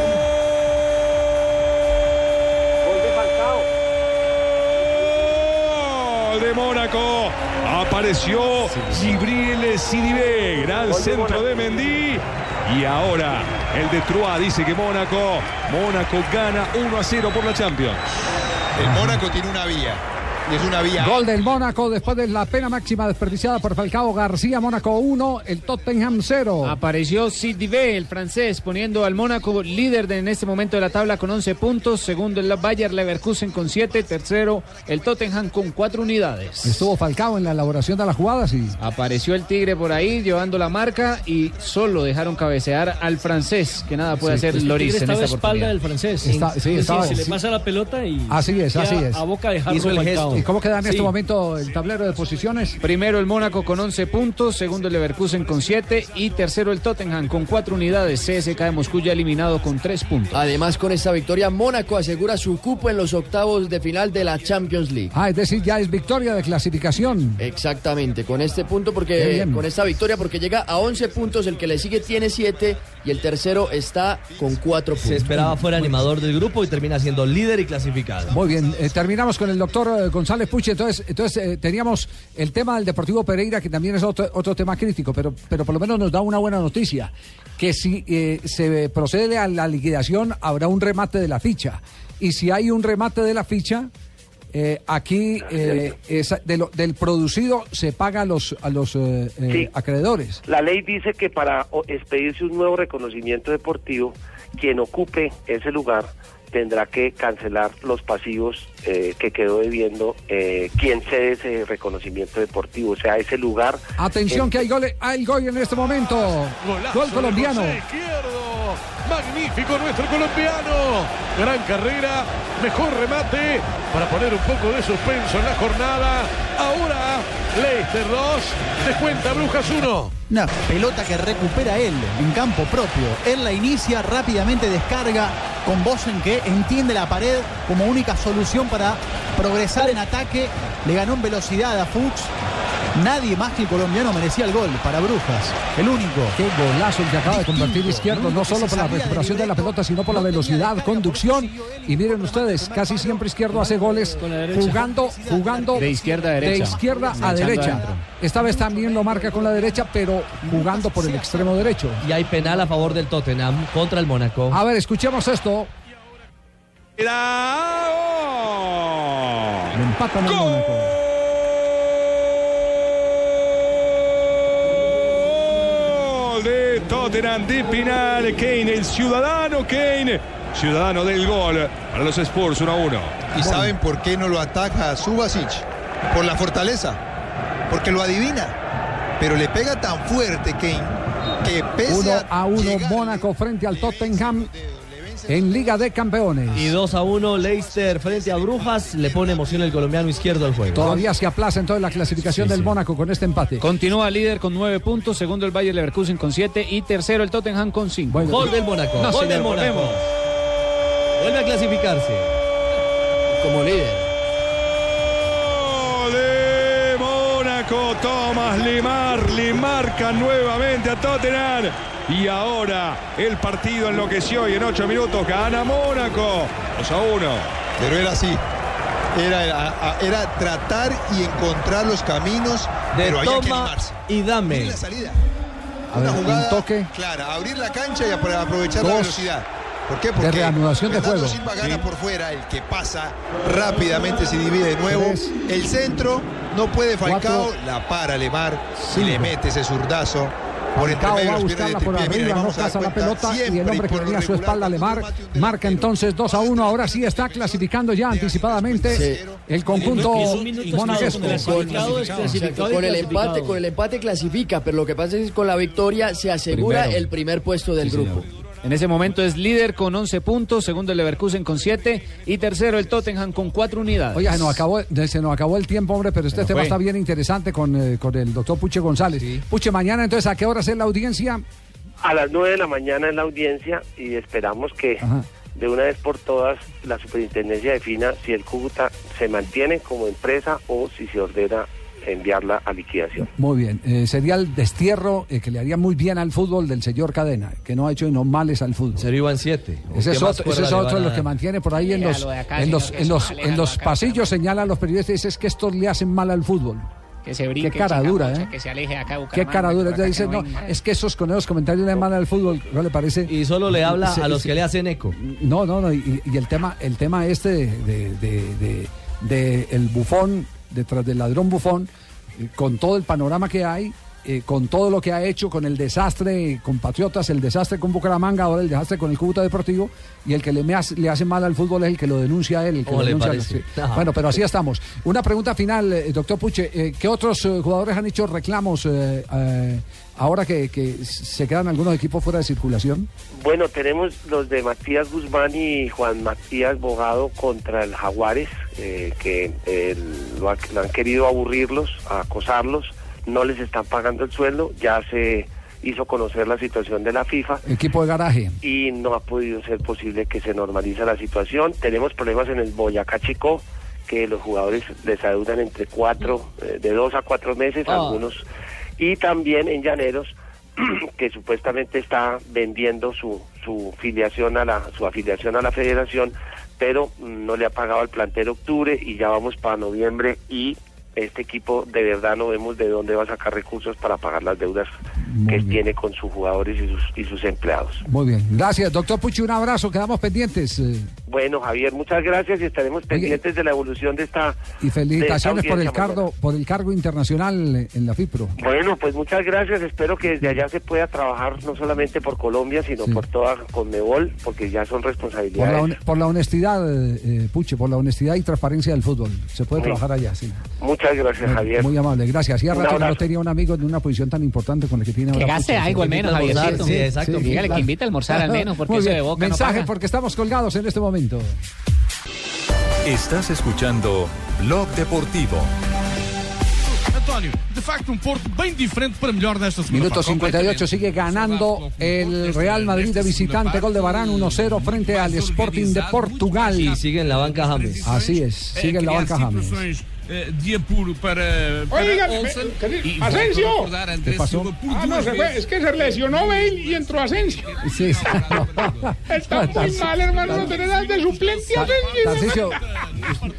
de Mónaco. Apareció Gibril Sidibé, gran centro de Mendy. Y ahora el de Troyes dice que Mónaco, Mónaco gana 1 a 0 por la Champions. El Mónaco tiene una vía. Y es una vía. Gol del Mónaco después de la pena máxima desperdiciada por Falcao García. Mónaco 1, el Tottenham 0. Apareció Sidibe, el francés, poniendo al Mónaco líder de- en este momento de la tabla con 11 puntos. Segundo el Bayer Leverkusen con 7. Tercero el Tottenham con 4 unidades. Estuvo Falcao en la elaboración de las jugadas y Apareció el Tigre por ahí llevando la marca y solo dejaron cabecear al francés, que nada puede Sí, hacer pues, Loris Tigre en estaba esta a espalda del francés. Está- sí, es decir, estaba- se le sí. pasa la pelota y Así es, así es. a boca de Hizo el Falcao. gesto. ¿Y cómo queda en este momento el tablero de posiciones? Primero el Mónaco con 11 puntos, segundo el Leverkusen con 7 y tercero el Tottenham con 4 unidades. CSK de Moscú ya eliminado con 3 puntos. Además, con esta victoria, Mónaco asegura su cupo en los octavos de final de la Champions League. Ah, es decir, ya es victoria de clasificación. Exactamente, con este punto, porque bien. con esta victoria, porque llega a 11 puntos, el que le sigue tiene 7 y el tercero está con 4 puntos. Se esperaba fuera animador del grupo y termina siendo líder y clasificado. Muy bien, eh, terminamos con el doctor eh, González Puche. Entonces, entonces eh, teníamos el tema del Deportivo Pereira, que también es otro, otro tema crítico, pero, pero por lo menos nos da una buena noticia, que si eh, se procede a la liquidación habrá un remate de la ficha. Y si hay un remate de la ficha, eh, aquí eh, esa- de lo- del producido se paga a los, a los eh, eh, Sí. acreedores. La ley dice que para expedirse un nuevo reconocimiento deportivo, quien ocupe ese lugar tendrá que cancelar los pasivos eh, que quedó debiendo eh, quien cede ese reconocimiento deportivo, o sea, ese lugar. Atención que hay gol, hay gol en este momento. Golazo Gol colombiano. Magnífico nuestro colombiano. Gran carrera, mejor remate para poner un poco de suspenso en la jornada. Ahora Leicester 2, descuenta Brujas 1. Una pelota que recupera él en campo propio. Él la inicia, rápidamente descarga con Bosen que entiende la pared como única solución para progresar en ataque. Le ganó en velocidad a Fuchs. Nadie más que el colombiano merecía el gol para Brujas. El único. Qué golazo el que acaba de convertir izquierdo, no solo por la recuperación de la pelota, sino por la velocidad, conducción. Y miren ustedes, casi siempre izquierdo hace goles jugando, jugando De izquierda a derecha. de izquierda a derecha. Esta vez también lo marca con la derecha, pero jugando por el extremo derecho. Y hay penal a favor del Tottenham contra el Mónaco. A ver, escuchemos esto. Lo empatan el Mónaco. Tottenham de penal. Kane, el ciudadano Kane, ciudadano del gol para los Spurs 1 a 1. ¿Y saben por qué no lo ataca a Subasic? Por la fortaleza. Porque lo adivina. Pero le pega tan fuerte Kane que pese 1 a a 1 Mónaco frente al Tottenham en Liga de Campeones. Y 2 a 1 Leicester frente a Brujas. Le pone emoción el colombiano izquierdo al juego. Todavía se aplaza entonces la clasificación del Mónaco con este empate. Continúa líder con 9 puntos, segundo el Bayer Leverkusen con 7 y tercero el Tottenham con 5. Gol del Mónaco. No, Gol señor, del Mónaco. volvemos. Vuelve a clasificarse. Como líder. Gol de Mónaco, Thomas Lemar le marca nuevamente a Tottenham. Y ahora el partido enloqueció y en 8 minutos gana Mónaco. 2 a 1. Pero era así. Era, era tratar y encontrar los caminos, De pero toma animarse. y dame. Abrir la salida. A ver, Una un jugada toque. clara, abrir la cancha y apro- aprovechar la velocidad. ¿Por qué? De Porque reanudación de juego. Silva gana por fuera, el que pasa rápidamente se divide de nuevo. Tres. El centro no puede Falcao, Cuatro. la para Lemar y le mete ese zurdazo. Falcao va a buscarla de por arriba, no caza la pelota y el hombre que tenía a su espalda, Lemar, marca entonces 2 a 1. Ahora sí está clasificando ya anticipadamente el conjunto monaguesco. Con el empate, con el empate clasifica, pero lo que pasa es que con la victoria se asegura Primero. el primer puesto del grupo. En ese momento es líder con 11 puntos, segundo el Leverkusen con 7 y tercero el Tottenham con 4 unidades. Oiga, se nos, acabó, se nos acabó el tiempo, hombre, pero este Pero tema fue. está bien interesante con, eh, con el doctor Puche González. Puche, mañana entonces, ¿a qué hora es la audiencia? A las 9 de la mañana en la audiencia y esperamos que Ajá. de una vez por todas la superintendencia defina si el Cúcuta se mantiene como empresa o si se ordena enviarla a liquidación. Muy bien, eh, sería el destierro eh, que le haría muy bien al fútbol del señor Cadena, que no ha hecho no males al fútbol. Sería en siete. Ese es ¿Qué más otro, ese es otro de los que mantiene por ahí en los, acá, en los, en los, en los acá. pasillos señalan a los periodistas y dice es que estos le hacen mal al fútbol. Que se brinque. Qué cara chica dura, mocha, ¿eh? Que se aleje de acá de Qué Bucaramanga, cara dura. Ya acá dice, no, venga. es que esos con esos comentarios le mal al fútbol, ¿no le parece? Y solo le habla Sí, a los sí. que le hacen eco. No, no, no. Y, y el tema, el tema este de, de- de- de- de el bufón, detrás del ladrón bufón, eh, con todo el panorama que hay, eh, con todo lo que ha hecho, con el desastre con Patriotas, el desastre con Bucaramanga, ahora el desastre con el Cúcuta Deportivo, y el que le, hace, le hace mal al fútbol es el que lo denuncia a él. el que ¿Cómo lo denuncia sí. Bueno, pero así estamos. Una pregunta final, eh, doctor Puche. ¿Qué otros jugadores han hecho reclamos ahora que, que se quedan algunos equipos fuera de circulación? Bueno, tenemos los de Matías Guzmán y Juan Matías Bogado contra el Jaguares, eh, que eh, lo, ha- lo han querido aburrirlos, acosarlos, no les están pagando el sueldo, ya se hizo conocer la situación de la FIFA Equipo de garaje. y no ha podido ser posible que se normalice la situación. Tenemos problemas en el Boyacá Chico, que los jugadores les adeudan entre cuatro, eh, de dos a cuatro meses, Ah. algunos, y también en Llaneros, [clears throat] que supuestamente está vendiendo su, su filiación a la, su afiliación a la federación, pero no le ha pagado al plantel octubre y ya vamos para noviembre y este equipo de verdad no vemos de dónde va a sacar recursos para pagar las deudas que tiene con sus jugadores y sus, y sus empleados. Muy bien. Gracias, doctor Puchi. Un abrazo. Quedamos pendientes. Bueno, Javier, muchas gracias y estaremos pendientes de la evolución de esta. y felicitaciones por el cargo, por el cargo internacional en la FIPRO. Bueno, pues muchas gracias. Espero que desde allá se pueda trabajar no solamente por Colombia, sino por toda Conmebol, porque ya son Por la, responsabilidades. por la honestidad, eh, eh, Puche, por la honestidad y transparencia del fútbol. Se puede trabajar allá, sí. Muchas gracias, Muy- Javier. Muy amable, gracias. Hacía Un rato que no tenía un amigo en una posición tan importante con el que tiene Que ahora. gaste Puche. algo al menos, Javiercito. Sí, exacto. Dígale que invite a almorzar al menos, porque bien. de boca Mensaje, porque estamos colgados en este momento. Estás escuchando Blog Deportivo. António, de facto um Porto bem diferente para melhor nesta segunda Minuto fase. 58 sigue ganando el Real Madrid de visitante. Gol de Barán 1-0 frente al Sporting de Portugal. Y sigue en la banca James. Así es, sigue en la banca James. Eh, de apuro para, para Oiga, Olsen. ¿qué dice? Y volto a Asensio. recordar a Andrés ¿Qué pasó? Ah, no, se fue. Es que se lesionó Bale y entró Asensio. Sí, Está muy mal, hermano. No tenés de suplente a Tarcisio, Asensio.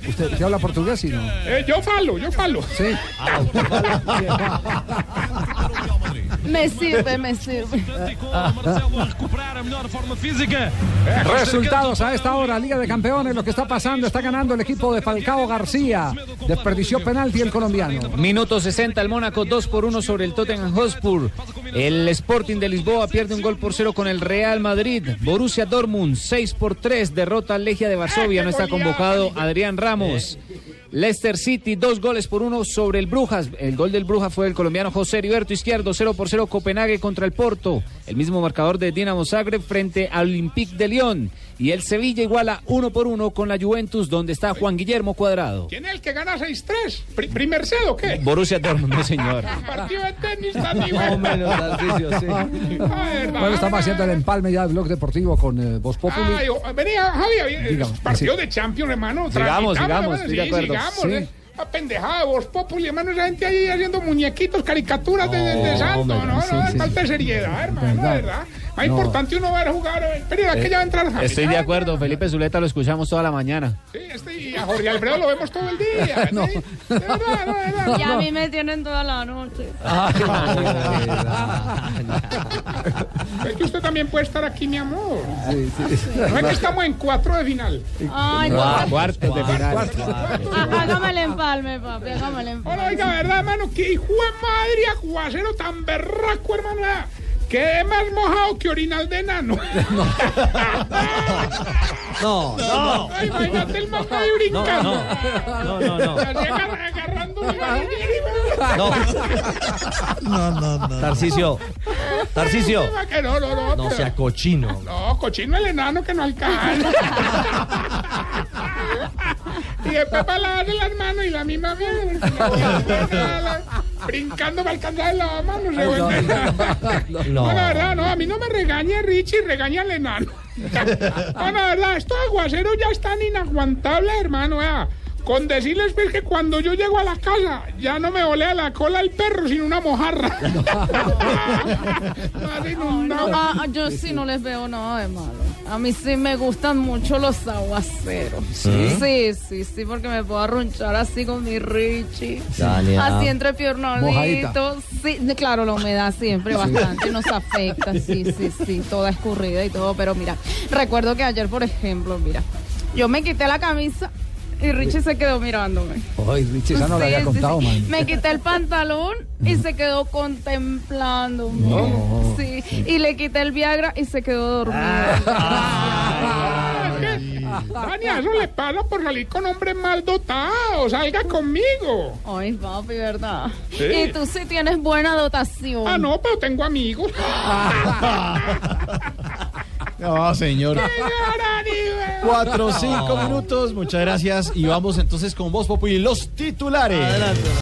¿usted, usted habla portugués? Sí, no? Eh, yo falo, yo falo. Sí. Me sirve, me sirve. recuperar a melhor forma física. Resultados a esta hora, Liga de Campeones, lo que está pasando, está ganando el equipo de Falcao García. Desperdició penalti el colombiano. Minuto 60, el Mónaco 2 por 1 sobre el Tottenham Hotspur. El Sporting de Lisboa pierde un gol por cero con el Real Madrid. Borussia Dortmund 6 por 3 derrota al Legia de Varsovia. No está convocado Adrián Ramos. Leicester City, dos goles por uno sobre el Brujas. El gol del Brujas fue el colombiano José Heriberto Izquierdo, 0 por 0 Copenhague contra el Porto. El mismo marcador de Dinamo Zagreb frente al Olympique de Lyon. Y el Sevilla iguala uno por uno con la Juventus, donde está Juan Guillermo Cuadrado. ¿Quién es el que gana 6-3? Pri- ¿Primer set o qué? Borussia Dortmund, no señor. [laughs] Partido de tenis, tan Más o menos, Tarcisio, sí. [laughs] Bueno, estamos haciendo el empalme ya del blog deportivo con eh, Voz Populi. Ay, venía, Javier, Dígame, partido sí. de Champions, hermano. Sigamos, sigamos, estoy de sí, acuerdo. sigamos, Sí. eh. La pendejada de Voz Populi, hermano, esa gente ahí haciendo muñequitos, caricaturas de, de, de santo, hombre, ¿no? sí, no, sí. falta de seriedad, hermano, de Verdad. verdad. Más No. importante uno ver jugar. eh, Espera, que ya va a entrar James. Estoy de acuerdo, Felipe Zuleta lo escuchamos toda la mañana. Sí, este, y a Jorge Alfredo lo vemos todo el día. [laughs] No. ¿sí? De verdad, no, de verdad. Y a mí me tienen toda la noche. [laughs] Es que usted también puede estar aquí, mi amor. No es que estamos en cuatro de final. Ay, no. Cuartos de final. Ah, Hágame el empalme, papi, hágame el empalme. Hola, oiga, ¿verdad, hermano? Que hijo de madre, aguacero tan berraco, hermano. Quedé más mojado que orinal de enano. [laughs] No, no. Ay, imagínate el mamá ahí brincando. No, no, no. Agarrando No, no, no. Tarcicio. Tarcicio. No, no, no. No sea cochino. No, cochino el enano que no alcanza. [laughs] y después para lavarle las manos y la misma mierda. Brincando para alcanzar se vuelve- No. No, la verdad, no, a mí no me regaña Richie, regaña al enano. [laughs] No, la verdad, estos aguaceros ya están inaguantables, hermano. vea. Con decirles pues, que cuando yo llego a la casa ya no me volea la cola el perro, sino una mojarra. [laughs] [laughs] Inundado. Ah, yo sí no les veo nada de malo. A mí sí me gustan mucho los aguaceros. ¿Sí? Sí, sí, sí, porque me puedo arrunchar así con mi Richie. Así entre piernolitos. Sí, claro, la humedad siempre Sí. bastante nos afecta. Sí, sí, sí, toda escurrida y todo. Pero mira, recuerdo que ayer, por ejemplo, mira, yo me quité la camisa y Richie se quedó mirándome. Ay, Richie, esa no la Sí, había sí, contado, sí. man. Me quité el pantalón y se quedó contemplándome. No. Sí. Y le quité el Viagra y se quedó dormido. Tania, eso le pasa por salir con hombres mal dotados. Salga conmigo. Ay, papi, ¿verdad? Sí. Y tú sí tienes buena dotación. Ah, no, pero tengo amigos. [laughs] No, señor. Cuatro, cinco minutos. Muchas gracias. Y vamos entonces con Voz Populi, los titulares.